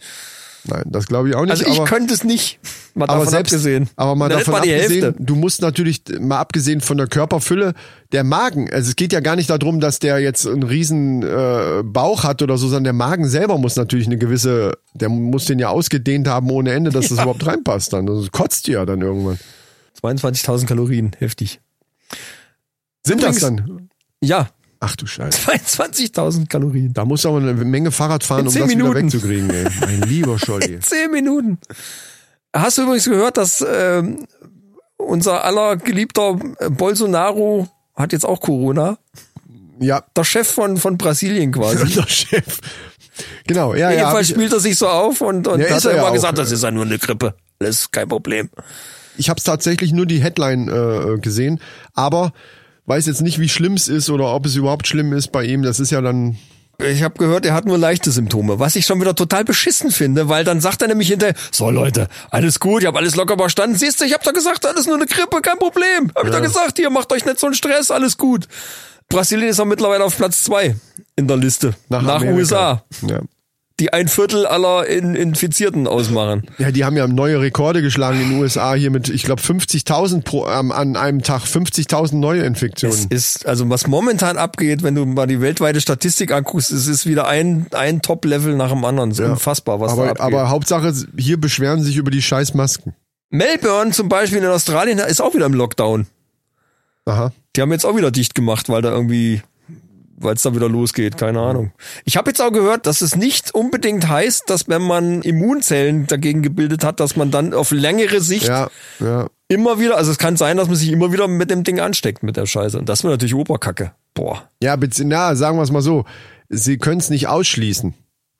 Nein, das glaube ich auch nicht. Also ich aber, könnte es nicht. Mal aber davon selbst, abgesehen. aber mal Dann davon abgesehen, du musst natürlich, mal abgesehen von der Körperfülle, der Magen, also es geht ja gar nicht darum, dass der jetzt einen riesen äh, Bauch hat oder so, sondern der Magen selber muss natürlich eine gewisse, der muss den ja ausgedehnt haben ohne Ende, dass das überhaupt reinpasst dann. Das kotzt ja dann irgendwann. 22.000 Kalorien, heftig. Sind das Übrigens- dann? Ja, Ach du Scheiße. 22.000 Kalorien. Da musst du aber eine Menge Fahrrad fahren, um zehn das wieder Minuten. wegzukriegen, ey. Mein lieber Scholli. 10 Minuten. Hast du übrigens gehört, dass ähm, unser aller geliebter äh, Bolsonaro hat jetzt auch Corona? Ja, Der Chef von, von Brasilien quasi. der Chef. Genau, ja, ja. hab Jedenfalls spielt er sich so auf und, und Ja, hat er er ja immer auch. gesagt, das ist ja nur eine Grippe. Das ist kein Problem. Ich habe tatsächlich nur die Headline äh, gesehen, aber weiß jetzt nicht, wie schlimm es ist oder ob es überhaupt schlimm ist bei ihm. Das ist ja dann Ich habe gehört, er hat nur leichte Symptome, was ich schon wieder total beschissen finde, weil dann sagt er nämlich hinterher, so Leute, alles gut, ich habe alles locker überstanden. Siehst du, ich habe doch gesagt, alles nur eine Grippe, kein Problem. Hab ich doch gesagt, hier, macht euch nicht so einen Stress, alles gut. Brasilien ist auch mittlerweile auf Platz zwei in der Liste. Nach, Amerika. USA. Ja. Die ein Viertel aller in Infizierten ausmachen. Ja, die haben ja neue Rekorde geschlagen in den USA hier mit, ich glaube, 50.000 pro ähm, an einem Tag, 50.000 neue Es Infektionen. ist, also was momentan abgeht, wenn du mal die weltweite Statistik anguckst, es ist wieder ein, ein Top-Level nach dem anderen. Es ist unfassbar, was da aber, abgeht. aber Hauptsache, hier beschweren sich über die scheiß Masken. Melbourne zum Beispiel in Australien ist auch wieder im Lockdown. Aha. Die haben jetzt auch wieder dicht gemacht, weil da irgendwie, weil es da wieder losgeht, keine Ahnung. Ich habe jetzt auch gehört, dass es nicht unbedingt heißt, dass wenn man Immunzellen dagegen gebildet hat, dass man dann auf längere Sicht Ja, ja. immer wieder, also es kann sein, dass man sich immer wieder mit dem Ding ansteckt, mit der Scheiße. Und das wäre natürlich Oberkacke. Boah. Ja, na, sagen wir es mal so, sie können es nicht ausschließen.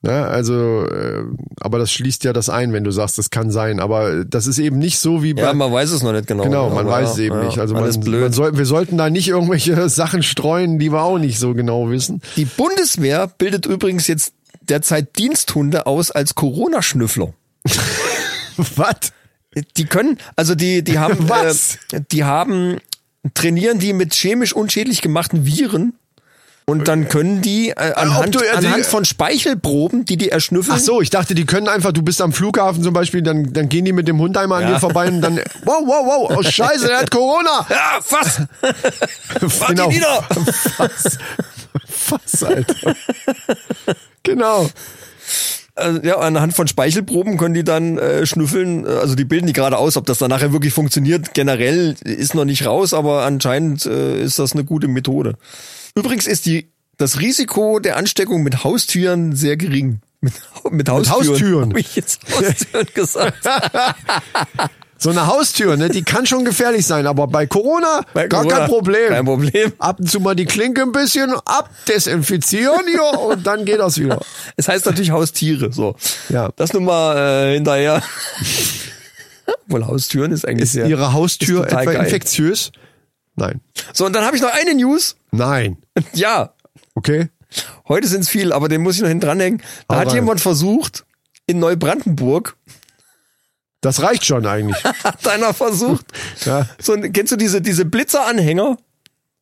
Ja, also, äh, aber das schließt ja das ein, wenn du sagst, das kann sein. Aber das ist eben nicht so wie bei. Ja, man weiß es noch nicht genau. genau, man weiß ja, es eben ja, nicht. Also man, man soll, wir sollten da nicht irgendwelche Sachen streuen, die wir auch nicht so genau wissen. Die Bundeswehr bildet übrigens jetzt derzeit Diensthunde aus als Corona-Schnüffler. Was? Die können, also die, die haben, Was? Äh, die haben, trainieren die mit chemisch unschädlich gemachten Viren. Und dann können die äh, anhand, du, äh, die- anhand von Speichelproben, die die erschnüffeln. Ach so, ich dachte, die können einfach, du bist am Flughafen zum Beispiel, dann, dann gehen die mit dem Hund einmal an dir vorbei und dann, wow, wow, wow, oh scheiße, der hat Corona. Ja, was? Mach Genau. die nieder! Was? Was, Alter? genau. Also, ja, anhand von Speichelproben können die dann äh, schnüffeln. Also die bilden die gerade aus, ob das dann nachher wirklich funktioniert. Generell ist noch nicht raus, aber anscheinend äh, ist das eine gute Methode. Übrigens ist die das Risiko der Ansteckung mit Haustüren sehr gering. Mit, mit Haustüren. Haustüren. Hab ich jetzt Haustüren gesagt. So eine Haustür, ne, die kann schon gefährlich sein, aber bei Corona Bei gar Corona kein Problem. Kein Problem. Ab und zu mal die Klinke ein bisschen abdesinfizieren ja, und dann geht das wieder. Es heißt natürlich Haustiere. So. Ja. Das nun mal äh, hinterher. Wohl Haustüren ist eigentlich Ist sehr, Ihre Haustür etwa geil. infektiös? Nein. So, und dann habe ich noch eine News. Nein. Ja, Okay. Heute sind es viel, aber den muss ich noch hinten dranhängen. Da Hau hat rein. jemand versucht, in Neubrandenburg, Das reicht schon eigentlich. hat einer versucht, Ja. so, kennst du diese, diese Blitzeranhänger?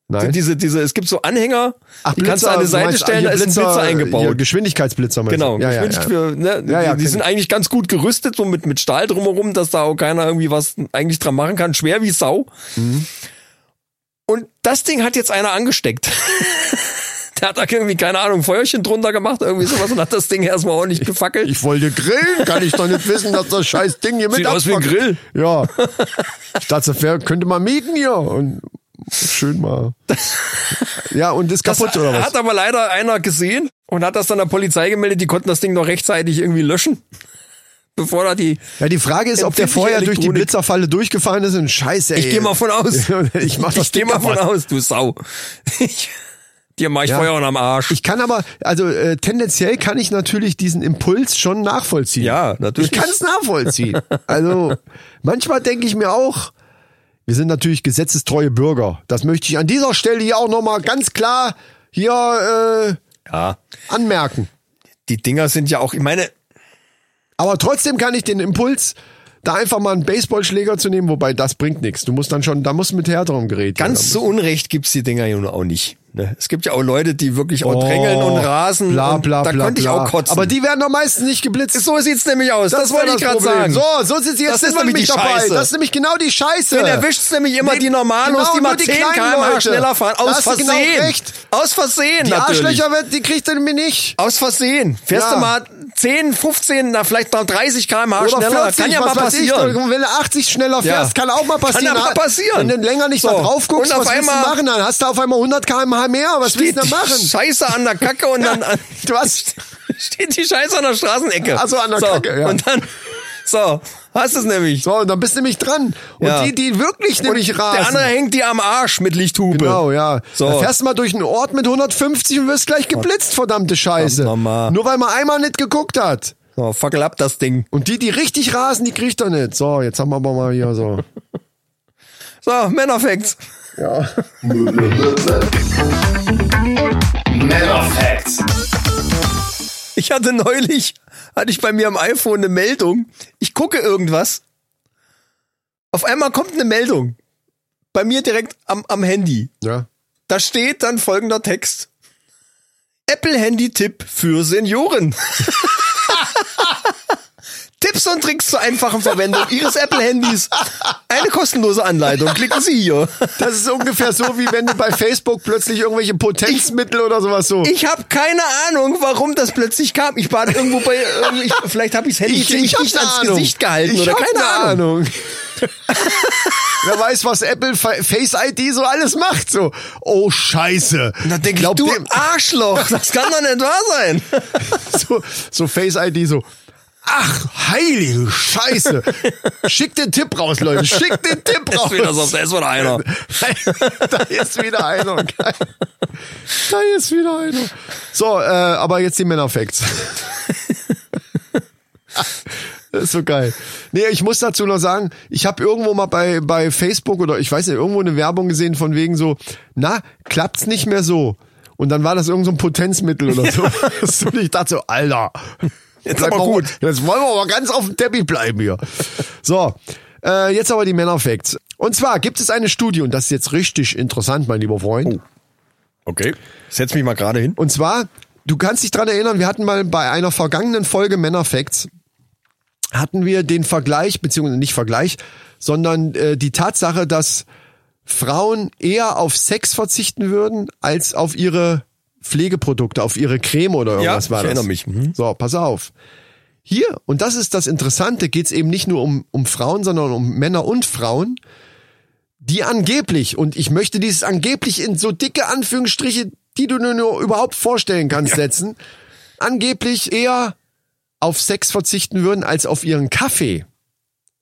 Nein. Diese, diese, es gibt so Anhänger, Ach, die kannst du an die Seite meinst, stellen, hier da ist ein Blitzer Hier, eingebaut. Geschwindigkeitsblitzer meinst Genau? Ja, ja, Geschwindig ja. Ne, Ja, ja, die, die sind ich. eigentlich ganz gut gerüstet, so mit, mit Stahl drumherum, dass da auch keiner irgendwie was eigentlich dran machen kann. Schwer wie Sau. Mhm. Und das Ding hat jetzt einer angesteckt. Der hat da irgendwie, keine Ahnung, Feuerchen drunter gemacht, irgendwie sowas und hat das Ding erstmal ordentlich gefackelt. Ich wollte grillen, kann ich doch nicht wissen, dass das scheiß Ding hier mit Sieht aus wie ein. Grill. Ja. Ich dachte, das könnte man mieten hier und schön mal. Ja, und ist Das kaputt oder was? hat aber leider einer gesehen und hat das dann der Polizei gemeldet. Die konnten das Ding noch rechtzeitig irgendwie löschen. Bevor da die. Ja, die Frage ist, ob der vorher durch die Elektronik- Blitzerfalle durchgefahren ist und scheiße, ey. Ich gehe mal von aus. ich mach das ich geh mal von aus, du Sau. Ich, dir mach ich Ja. Feuer am Arsch. Ich kann aber, also äh, tendenziell kann ich natürlich diesen Impuls schon nachvollziehen. Ja, natürlich. Ich kann es nachvollziehen. Also manchmal denke ich mir auch, wir sind natürlich gesetzestreue Bürger. Das möchte ich an dieser Stelle hier auch nochmal ganz klar hier ja. äh, anmerken. Die Dinger sind ja auch, ich meine, Aber trotzdem kann ich den Impuls, da einfach mal einen Baseballschläger zu nehmen, wobei das bringt nichts. Du musst dann schon, da musst du mit härterem Gerät. ganz so Unrecht gibt's die Dinger ja nun auch nicht. Ne? Es gibt ja auch Leute, die wirklich auch drängeln und rasen. Oh, Bla, und bla, da bla, könnte ich bla. auch kotzen. Aber die werden doch meistens nicht geblitzt. so sieht's nämlich aus. Das, wär wollte ich gerade sagen. So, so sind sie jetzt Das ist nämlich die dabei. Scheiße. Das ist nämlich genau die Scheiße. Den erwischt's nämlich immer Nee, die Normalos, genau, die mal nur die 10 kleinen km/h schneller fahren. Aus genau Versehen. recht. Aus Versehen Die natürlich. Arschlöcher, wird- die kriegt er nämlich nicht. Aus Versehen. Fährst Ja. du mal 10, 15, na vielleicht noch 30 km/h schneller. 40, kann ja mal weiß ich, passieren. wenn du 80 schneller Ja. fährst, kann auch mal passieren. Kann ja mal passieren. Wenn du länger nicht So. da drauf guckst, Und was willst du machen? Dann hast du auf einmal 100 km/h mehr. Was willst steht du denn machen? Scheiße an der Kacke und dann an, Du hast, steht die Scheiße an der Straßenecke. Ach so, an der so, Kacke, ja. Und dann, so, hast es nämlich. so, und dann bist du nämlich dran. Und Ja. die, die wirklich nämlich und rasen. der andere hängt dir am Arsch mit Lichthupe. Genau, ja. So. Da fährst du mal durch einen Ort mit 150 und wirst gleich geblitzt, verdammte Scheiße. Verdammt nochmal. Nur weil man einmal nicht geguckt hat. So, fackel ab das Ding. Und die, die richtig rasen, die kriegt er nicht. So, jetzt haben wir aber mal hier so. So, Männerfacts. Männer Facts. Ich hatte neulich, hatte ich bei mir am iPhone eine Meldung. Ich gucke irgendwas. Auf einmal kommt eine Meldung. Bei mir direkt am, am Handy. Ja. Da steht dann folgender Text. Apple-Handy-Tipp für Senioren. Tipps und Tricks zur einfachen Verwendung Ihres Apple-Handys. Eine kostenlose Anleitung. Klicken Sie hier. Das ist ungefähr so, wie wenn du bei Facebook plötzlich irgendwelche Potenzmittel oder sowas so. Ich habe keine Ahnung, warum das plötzlich kam. Ich war irgendwo bei, ich, vielleicht habe ich das Handy hab dicht eine ans Ahnung. Gesicht gehalten ich oder keine eine Ahnung. Ahnung. Wer weiß, was Apple Fa- Face ID so alles macht. So, oh Scheiße. Da denke ich, du dem- Arschloch, das kann doch nicht wahr sein. so, so Face ID so. Ach, heilige Scheiße. Schick den Tipp raus, Leute. Schick den Tipp raus. wieder so, da ist wieder einer. da ist wieder einer. Geil. Da ist wieder einer. So, äh, aber jetzt die Männerfacts. Das ist so geil. Nee, ich muss dazu noch sagen, ich habe irgendwo mal bei, bei Facebook oder ich weiß nicht, irgendwo eine Werbung gesehen von wegen so, na, klappt's nicht mehr so. Und dann war das irgend so ein Potenzmittel oder so. Und ich dachte so, Alter. Jetzt aber mal- gut. Jetzt wollen wir aber ganz auf dem Teppich bleiben hier. So, äh, jetzt aber die Männerfacts. Und zwar gibt es eine Studie, und das ist jetzt richtig interessant, mein lieber Freund. Okay. Setz mich mal gerade hin. Und zwar, du kannst dich dran erinnern, wir hatten mal bei einer vergangenen Folge Männerfacts, hatten wir den Vergleich, beziehungsweise nicht Vergleich, sondern äh, die Tatsache, dass Frauen eher auf Sex verzichten würden, als auf ihre Pflegeprodukte, auf ihre Creme oder irgendwas Ja, war ich das. erinnere mich. Mhm. So, pass auf. Hier, und das ist das Interessante, geht es eben nicht nur um, um Frauen, sondern um Männer und Frauen, die angeblich, und ich möchte dieses angeblich in so dicke Anführungsstriche, die du nur, nur überhaupt vorstellen kannst, setzen, angeblich eher auf Sex verzichten würden als auf ihren Kaffee.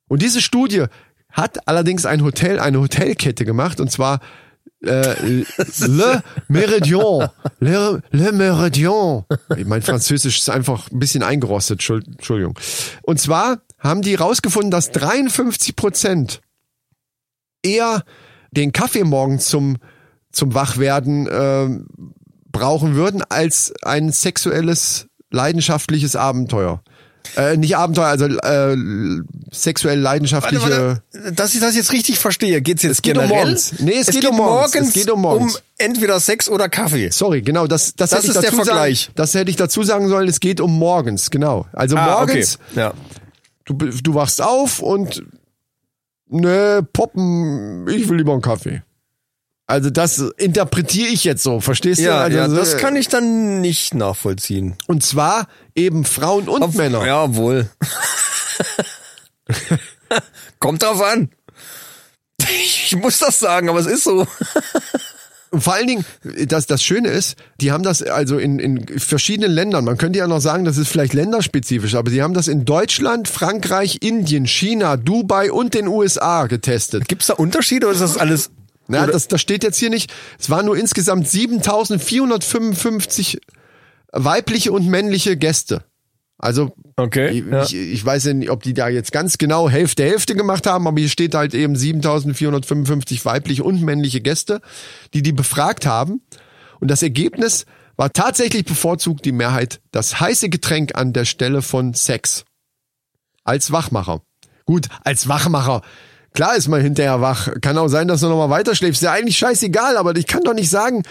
Und diese Studie hat allerdings ein Hotel, eine Hotelkette gemacht, und zwar äh, Le Méridien. Le, Le Méridien. Mein Französisch ist einfach ein bisschen eingerostet, Entschuld- Entschuldigung. Und zwar haben die rausgefunden, dass 53 Prozent eher den Kaffee morgens zum, zum Wachwerden ähm, brauchen würden, als ein sexuelles, leidenschaftliches Abenteuer. Äh, nicht Abenteuer, also äh, sexuell leidenschaftliche... Warte, warte, dass ich das jetzt richtig verstehe, geht's jetzt geht um generell? morgens. Nee, es geht um morgens. Es geht um morgens. entweder Sex oder Kaffee. Sorry, genau, das, das, Das hätte ich ist der dazu Vergleich. Sagen, das hätte ich dazu sagen sollen, es geht um morgens, genau. Also Ah, morgens, okay. Ja. du, du wachst auf und ne, poppen, ich will lieber einen Kaffee. Also das interpretiere ich jetzt so, verstehst du? Ja, also, ja, das kann ich dann nicht nachvollziehen. Und zwar eben Frauen und Männer. Ja, wohl. Kommt drauf an. Ich muss das sagen, aber es ist so. Und vor allen Dingen, das, das Schöne ist, die haben das also in, in verschiedenen Ländern, man könnte ja noch sagen, das ist vielleicht länderspezifisch, aber sie haben das in Deutschland, Frankreich, Indien, China, Dubai und den USA getestet. Gibt's da Unterschiede oder ist das alles? Na, das, das steht jetzt hier nicht. Es waren nur insgesamt 7455 weibliche und männliche Gäste. Also Okay, ich, ja. ich, ich weiß ja nicht, ob die da jetzt ganz genau Hälfte Hälfte gemacht haben, aber hier steht halt eben 7455 weibliche und männliche Gäste, die die befragt haben. Und das Ergebnis war tatsächlich bevorzugt die Mehrheit das heiße Getränk an der Stelle von Sex. Als Wachmacher. Gut, als Wachmacher. Klar ist man hinterher wach. Kann auch sein, dass du nochmal weiter schläfst. Ist ja eigentlich scheißegal, aber ich kann doch nicht sagen,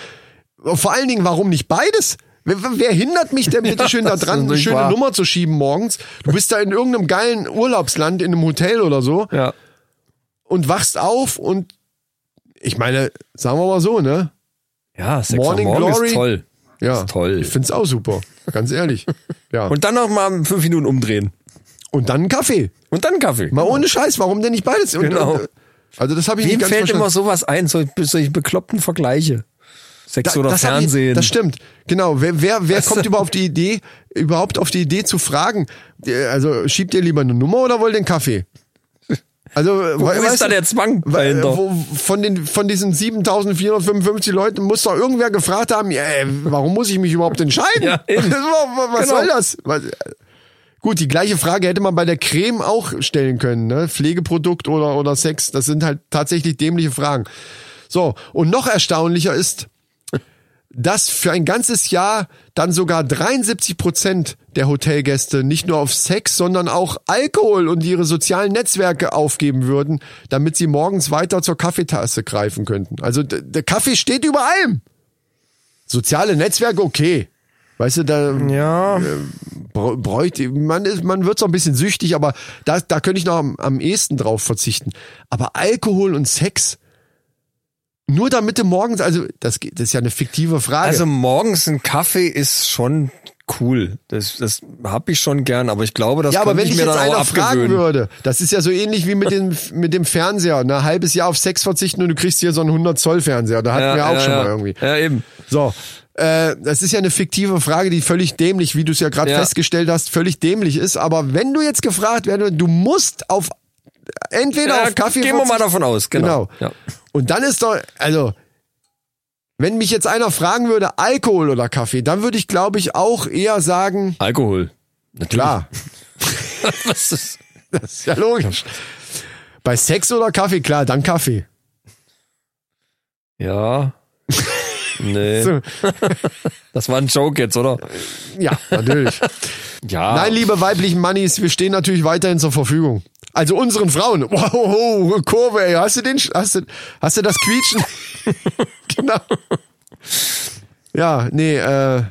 vor allen Dingen, warum nicht beides? Wer, wer hindert mich denn bitte schön da das ist dran, eine schöne wahr. Nummer zu schieben morgens? Du bist da in irgendeinem geilen Urlaubsland, in einem Hotel oder so Ja. und wachst auf und ich meine, sagen wir mal so, ne? Ja, Sex Morning Morgen Glory. ist toll. Ja, Ist toll. Ich find's auch super, ganz ehrlich. Ja. Und, Und dann noch mal fünf Minuten umdrehen. Dann einen Kaffee. Und dann Kaffee. Mal ohne Scheiß, warum denn nicht beides? Und, Genau. und, also das habe ich Wem nicht ganz fällt verstanden. immer sowas ein, so, solche bekloppten Vergleiche? Sex oder hab ich- Fernsehen. das stimmt. Genau. Wer, wer, wer kommt überhaupt auf die Idee, überhaupt auf die Idee zu fragen? äh, Also schiebt ihr lieber eine Nummer oder wollt ihr einen Kaffee? Also, Wo we- ist da der Zwang weil, dahinter? wo, von den von diesen 7455 Leuten muss doch irgendwer gefragt haben, ey, warum muss ich mich überhaupt entscheiden? Ja, was Genau. soll das? Was, Gut, die gleiche Frage hätte man bei der Creme auch stellen können, ne? Pflegeprodukt oder, oder Sex, das sind halt tatsächlich dämliche Fragen. So, und noch erstaunlicher ist, dass für ein ganzes Jahr dann sogar 73 Prozent der Hotelgäste nicht nur auf Sex, sondern auch Alkohol und ihre sozialen Netzwerke aufgeben würden, damit sie morgens weiter zur Kaffeetasse greifen könnten. Also der Kaffee steht über allem. Soziale Netzwerke, okay. Weißt du, da Ja. br- bräuchte, man, ist, man wird so ein bisschen süchtig, aber da, da könnte ich noch am, am ehesten drauf verzichten. Aber Alkohol und Sex, nur damit du morgens, also das, das ist ja eine fiktive Frage. Also morgens ein Kaffee ist schon cool. Das, das hab ich schon gern, aber ich glaube, das ja, aber wenn ich mir jetzt dann einer fragen würde, das ist ja so ähnlich wie mit dem, mit dem Fernseher, ein halbes Jahr auf Sex verzichten und du kriegst hier so einen 100 Zoll Fernseher. Da hatten wir auch schon mal irgendwie. Ja, eben. So, äh, das ist ja eine fiktive Frage, die völlig dämlich, wie du es ja gerade Ja. festgestellt hast, völlig dämlich ist. Aber wenn du jetzt gefragt werden, du musst auf entweder Ja, auf Kaffee gehen wir mal davon aus, genau. Genau. Ja. Und dann ist doch, also, wenn mich jetzt einer fragen würde, Alkohol oder Kaffee, dann würde ich, glaube ich, auch eher sagen, Alkohol. Natürlich. klar, Was ist, das ist ja logisch. Bei Sex oder Kaffee, klar, dann Kaffee. ja. Nee. So. Das war ein Joke jetzt, oder? Ja, natürlich. Ja. Nein, liebe weiblichen Mannis, wir stehen natürlich weiterhin zur Verfügung. Also unseren Frauen. Wow, Kurve, ey. Hast du den, hast du, hast du das Quietschen? genau. Ja, nee, äh,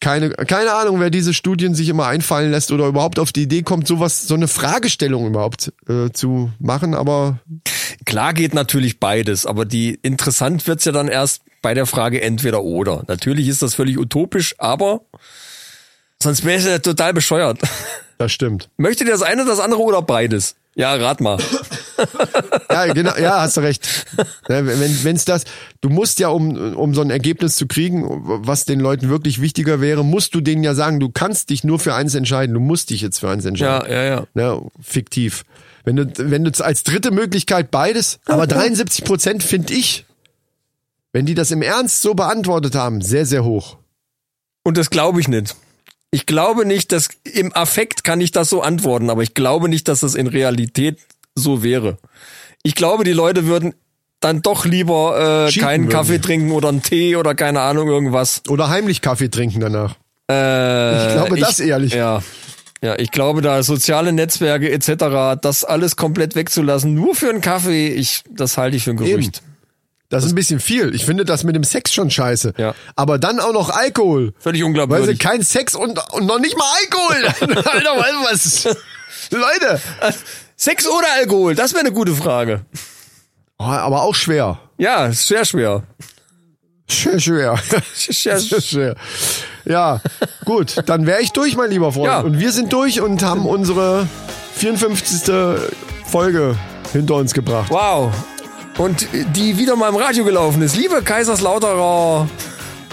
keine, keine Ahnung, wer diese Studien sich immer einfallen lässt oder überhaupt auf die Idee kommt, sowas, so eine Fragestellung überhaupt äh, zu machen, aber Klar geht natürlich beides, aber die interessant wird's ja dann erst bei der Frage entweder oder. Natürlich ist das völlig utopisch, aber sonst wäre es ja total bescheuert. das stimmt. Möchtet ihr das eine, das andere oder beides? Ja, rat mal. Ja, genau, ja, hast du recht. Ja, Wenn wenn's das, du musst ja, um, um so ein Ergebnis zu kriegen, was den Leuten wirklich wichtiger wäre, musst du denen ja sagen, du kannst dich nur für eins entscheiden, du musst dich jetzt für eins entscheiden. Ja, ja, ja. Ne, fiktiv. Wenn du, wenn du als dritte Möglichkeit beides, aber 73 Prozent finde ich, wenn die das im Ernst so beantwortet haben, sehr, sehr hoch. Und das glaube ich nicht. Ich glaube nicht, dass im Affekt kann ich das so antworten, aber ich glaube nicht, dass das in Realität so wäre. Ich glaube, die Leute würden dann doch lieber äh, Cheaten keinen würden Kaffee trinken oder einen Tee oder keine Ahnung irgendwas. Oder heimlich Kaffee trinken danach. Äh, Ich glaube das ehrlich. Ja. Ja, ich glaube, da soziale Netzwerke etc., das alles komplett wegzulassen, nur für einen Kaffee, ich, das halte ich für ein Gerücht. Das ist ein bisschen viel. Ich finde das mit dem Sex schon scheiße. Ja. Aber dann auch noch Alkohol. Völlig Weil sie unglaubwürdig. kein Sex und, und noch nicht mal Alkohol. Alter, weißt du was? Leute. Sex oder Alkohol? Das wäre eine gute Frage. Oh, aber auch schwer. Ja, sehr schwer. Schwer, schwer. Sehr, Sehr schwer. Ja, gut. Dann wäre ich durch, mein lieber Freund. Ja. Und wir sind durch und haben unsere 54. Folge hinter uns gebracht. Wow. Und die wieder mal im Radio gelaufen ist. Liebe Kaiserslauterer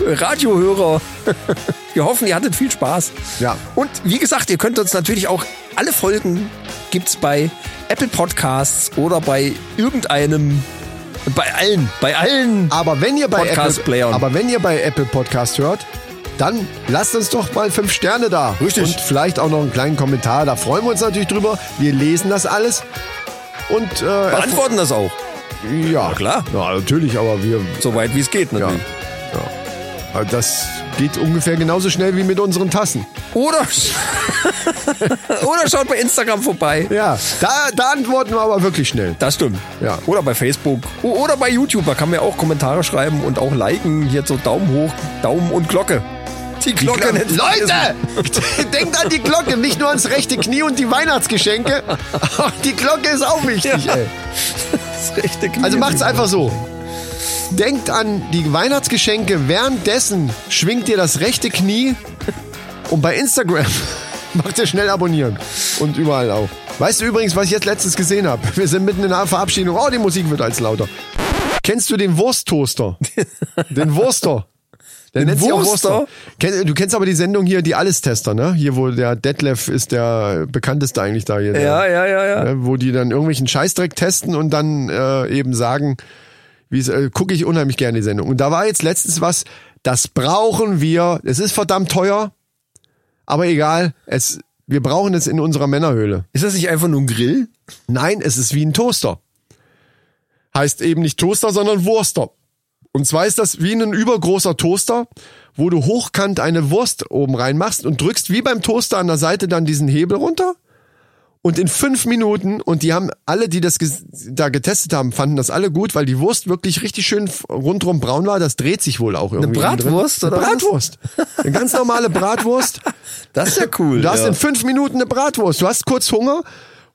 Radiohörer, wir hoffen, ihr hattet viel Spaß. Ja. Und wie gesagt, ihr könnt uns natürlich auch alle Folgen gibt's bei Apple Podcasts oder bei irgendeinem, bei allen, bei allen. Aber wenn ihr bei Apple, aber wenn ihr bei Apple Podcast hört, dann lasst uns doch mal fünf Sterne da. Richtig. Und vielleicht auch noch einen kleinen Kommentar. Da freuen wir uns natürlich drüber. Wir lesen das alles. Und äh, Beantworten das auch. Ja, klar. Ja, natürlich, aber wir So weit wie es geht ja, natürlich. ja. Aber Das geht ungefähr genauso schnell wie mit unseren Tassen. Oder, oder schaut bei Instagram vorbei. Ja, da, da antworten wir aber wirklich schnell. Das stimmt. Ja. Oder bei Facebook. Oder bei YouTube. Da kann man ja auch Kommentare schreiben und auch liken. Hier so Daumen hoch, Daumen und Glocke. Die Glocke nicht vergessen. Leute, denkt an die Glocke, nicht nur ans rechte Knie und die Weihnachtsgeschenke. Die Glocke ist auch wichtig, Ja. ey. Das rechte Knie. Also macht's einfach so. Denkt an die Weihnachtsgeschenke, währenddessen schwingt ihr das rechte Knie und bei Instagram macht ihr schnell abonnieren. Und überall auch. Weißt du übrigens, was ich jetzt letztens gesehen habe? Wir sind mitten in einer Verabschiedung. Oh, die Musik wird als lauter. Kennst du den Wursttoaster? Den Wurster. Sich auch Wurster? Wurster. Du kennst aber die Sendung hier, die Allestester, ne? Hier, wo der Detlef ist der bekannteste eigentlich da hier. Der, Ja, ja, ja, ja. ne, wo die dann irgendwelchen Scheißdreck testen und dann äh, eben sagen, wie es äh, gucke ich unheimlich gerne die Sendung. Und da war jetzt letztens was, das brauchen wir. Es ist verdammt teuer, aber egal. Es Wir brauchen es in unserer Männerhöhle. Ist das nicht einfach nur ein Grill? Nein, es ist wie ein Toaster. Heißt eben nicht Toaster, sondern Wurster. Und zwar ist das wie ein übergroßer Toaster, wo du hochkant eine Wurst oben reinmachst und drückst wie beim Toaster an der Seite dann diesen Hebel runter. Und in fünf Minuten, und die haben alle, die das da getestet haben, fanden das alle gut, weil die Wurst wirklich richtig schön rundrum braun war. Das dreht sich wohl auch irgendwie. drin. Bratwurst, Eine oder was? Bratwurst. Eine ganz normale Bratwurst. Das ist ja cool. Du hast ja. in fünf Minuten eine Bratwurst. Du hast kurz Hunger,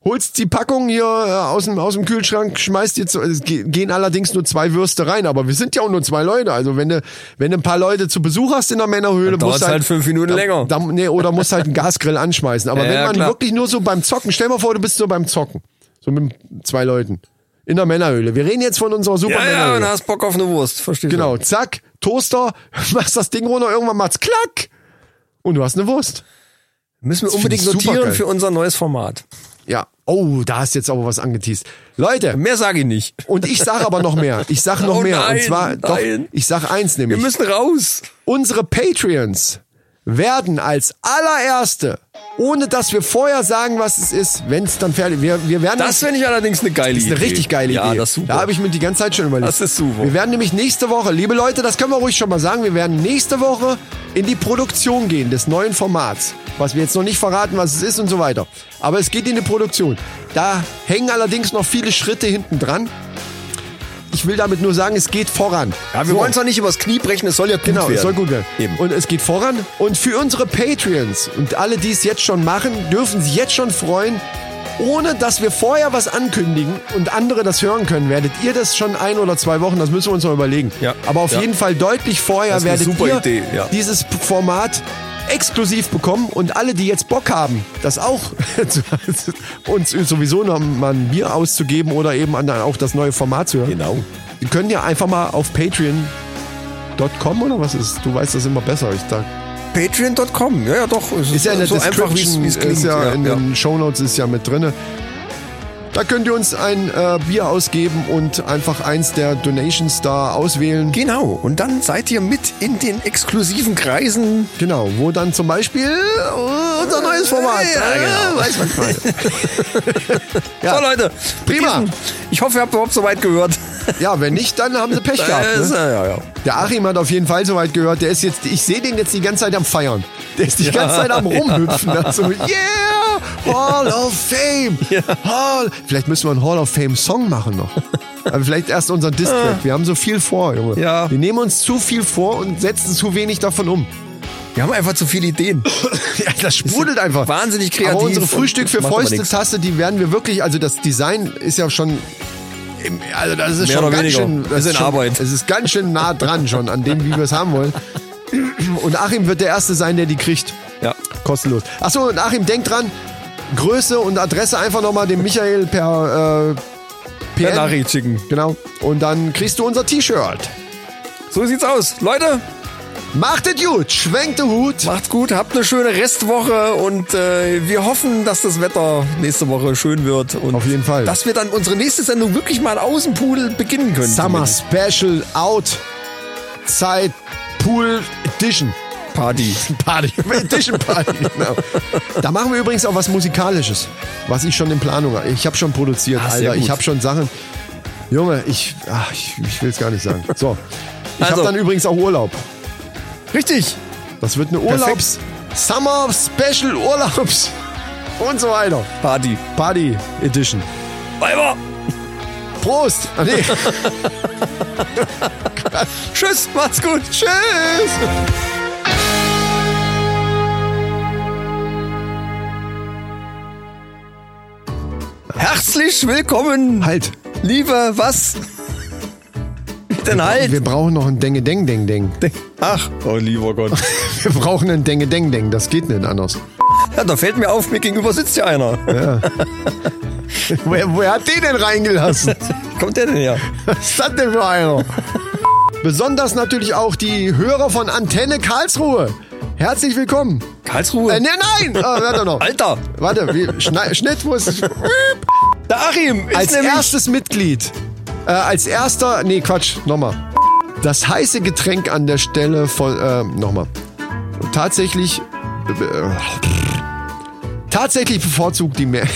holst die Packung hier äh, aus dem, aus dem Kühlschrank, schmeißt jetzt, es ge- gehen allerdings nur zwei Würste rein, aber wir sind ja auch nur zwei Leute. Also wenn du, wenn du ein paar Leute zu Besuch hast in der Männerhöhle, Dann musst du halt fünf Minuten da, länger. Da, nee, oder musst halt einen Gasgrill anschmeißen. Aber Ja, wenn man klar. wirklich nur so beim Zocken, stell mal vor, du bist so beim Zocken. So mit zwei Leuten. In der Männerhöhle. Wir reden jetzt von unserer super ja, ja, und hast Bock auf eine Wurst. Verstehst Genau, zack, Toaster, machst das Ding runter, irgendwann macht's klack. Und du hast eine Wurst. du? Müssen wir Das unbedingt notieren supergeil. für unser neues Format. Ja. Oh, da hast jetzt aber was angeteased. Leute, Mehr sage ich nicht. und ich sag aber noch mehr. Ich sag noch Oh mehr. nein, und zwar, doch, nein. ich sag eins Wir nämlich. müssen raus. Unsere Patreons werden als allererste, ohne dass wir vorher sagen, was es ist, wenn es dann fertig wir, wir werden Das finde ich allerdings eine geile Das ist Idee. eine richtig geile ja, Idee. das ist super. Da habe ich mir die ganze Zeit schon überlegt. Das ist super. Wir werden nämlich nächste Woche, liebe Leute, das können wir ruhig schon mal sagen, wir werden nächste Woche in die Produktion gehen des neuen Formats. Was wir jetzt noch nicht verraten, was es ist und so weiter. Aber es geht in die Produktion. Da hängen allerdings noch viele Schritte hinten dran. Ich will damit nur sagen, es geht voran. ja, wir So. wollen es auch nicht übers Knie brechen, es soll ja gut Genau, werden. es soll gut werden. Eben. Und es geht voran. Und für unsere Patreons und alle, die es jetzt schon machen, dürfen sich jetzt schon freuen. Ohne dass wir vorher was ankündigen und andere das hören können, werdet ihr das schon ein oder zwei Wochen, das müssen wir uns noch überlegen. Ja. Aber auf Ja. jeden Fall deutlich vorher werdet ihr Idee, ja. dieses Format exklusiv bekommen und alle, die jetzt Bock haben, das auch uns sowieso noch mal ein Bier auszugeben oder eben auch das neue Format zu hören. Genau. Die können ja einfach mal auf Patreon .com oder was ist? Du weißt das immer besser. Ich dachte, Patreon.com, ja, ja, doch. Es ist ja so einfach, wie es klingt. ist ja, in ja. den Shownotes ist ja mit drinne. Da könnt ihr uns ein äh, Bier ausgeben und einfach eins der Donations da auswählen. Genau, und dann seid ihr mit in den exklusiven Kreisen. Genau, wo dann zum Beispiel äh, unser neues Format. Ja, genau. Äh, weiß man. Ja. So, Leute, Prima. Ich hoffe, ihr habt überhaupt soweit gehört. Ja, wenn nicht, dann haben sie Pech gehabt. Ne? ja, ja. Der Achim hat auf jeden Fall soweit gehört. Der ist jetzt, ich sehe den jetzt die ganze Zeit am Feiern. Der ist die ganze Zeit am rumhüpfen. Also, yeah, Hall of Fame. Hall. Vielleicht müssen wir einen Hall of Fame Song machen noch. Aber vielleicht erst unseren Distrack. Wir haben so viel vor, Junge. Ja. Wir nehmen uns zu viel vor und setzen zu wenig davon um. Wir haben einfach zu viele Ideen. Ja, das sprudelt einfach. wahnsinnig kreativ Aber unsere Frühstück für Fäuste. Tasse, die werden wir wirklich, also das Design ist ja schon, im, also das ist Mehr schon oder ganz weniger. schön, das Ist in schon, Arbeit. Es ist ganz schön nah dran schon an dem, wie wir es haben wollen. Und Achim wird der Erste sein, der die kriegt. Ja. Kostenlos. Achso, und Achim, denk dran, Größe und Adresse einfach nochmal dem Michael per, äh, Per. Nachricht schicken. Genau. Und dann kriegst du unser T-Shirt. So sieht's aus. Leute, Macht es gut, schwenkt den Hut. macht's gut, habt eine schöne Restwoche und äh, wir hoffen, dass das Wetter nächste Woche schön wird. Und Auf jeden Fall. Dass wir dann unsere nächste Sendung wirklich mal aus dem Pool beginnen können. Summer zumindest. Special Out Zeit Pool Edition. Party. Party. Edition Party, genau. Da machen wir übrigens auch was Musikalisches, was ich schon in Planung habe. Ich habe schon produziert, Ah, Alter. Ich habe schon Sachen. Junge, ich, ach, ich, ich will es gar nicht sagen. So. Ich Also. habe dann übrigens auch Urlaub. Richtig. Das wird eine Urlaubs Summer Special Urlaubs und so weiter. Party. Party Edition. Weiber. Prost. Ah, nee. Tschüss, macht's gut. Tschüss. Herzlich willkommen, Halt. liebe, was? Denn halt. Wir brauchen noch ein Denge Deng Deng Deng. Ach, oh lieber Gott. Wir brauchen ein Denge Deng Deng. Das geht nicht anders. Ja, da fällt mir auf, mir gegenüber sitzt ja einer. Wer, wer hat den denn reingelassen? Wie kommt der denn her? Was ist das denn für einer? Besonders natürlich auch die Hörer von Antenne Karlsruhe. Herzlich willkommen. Karlsruhe. Äh, nein, nein! Ah, warte noch. Alter, Warte, wie, Schne Schnitt muss. der Achim ist Als erstes Mitglied. Äh, als erster. Nee, Quatsch, nochmal. Das heiße Getränk an der Stelle von. Äh, nochmal. Tatsächlich. Äh, Tatsächlich bevorzugt die mehr.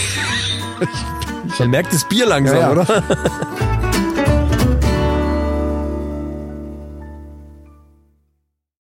Man merkt das Bier langsam, Ja, ja. oder?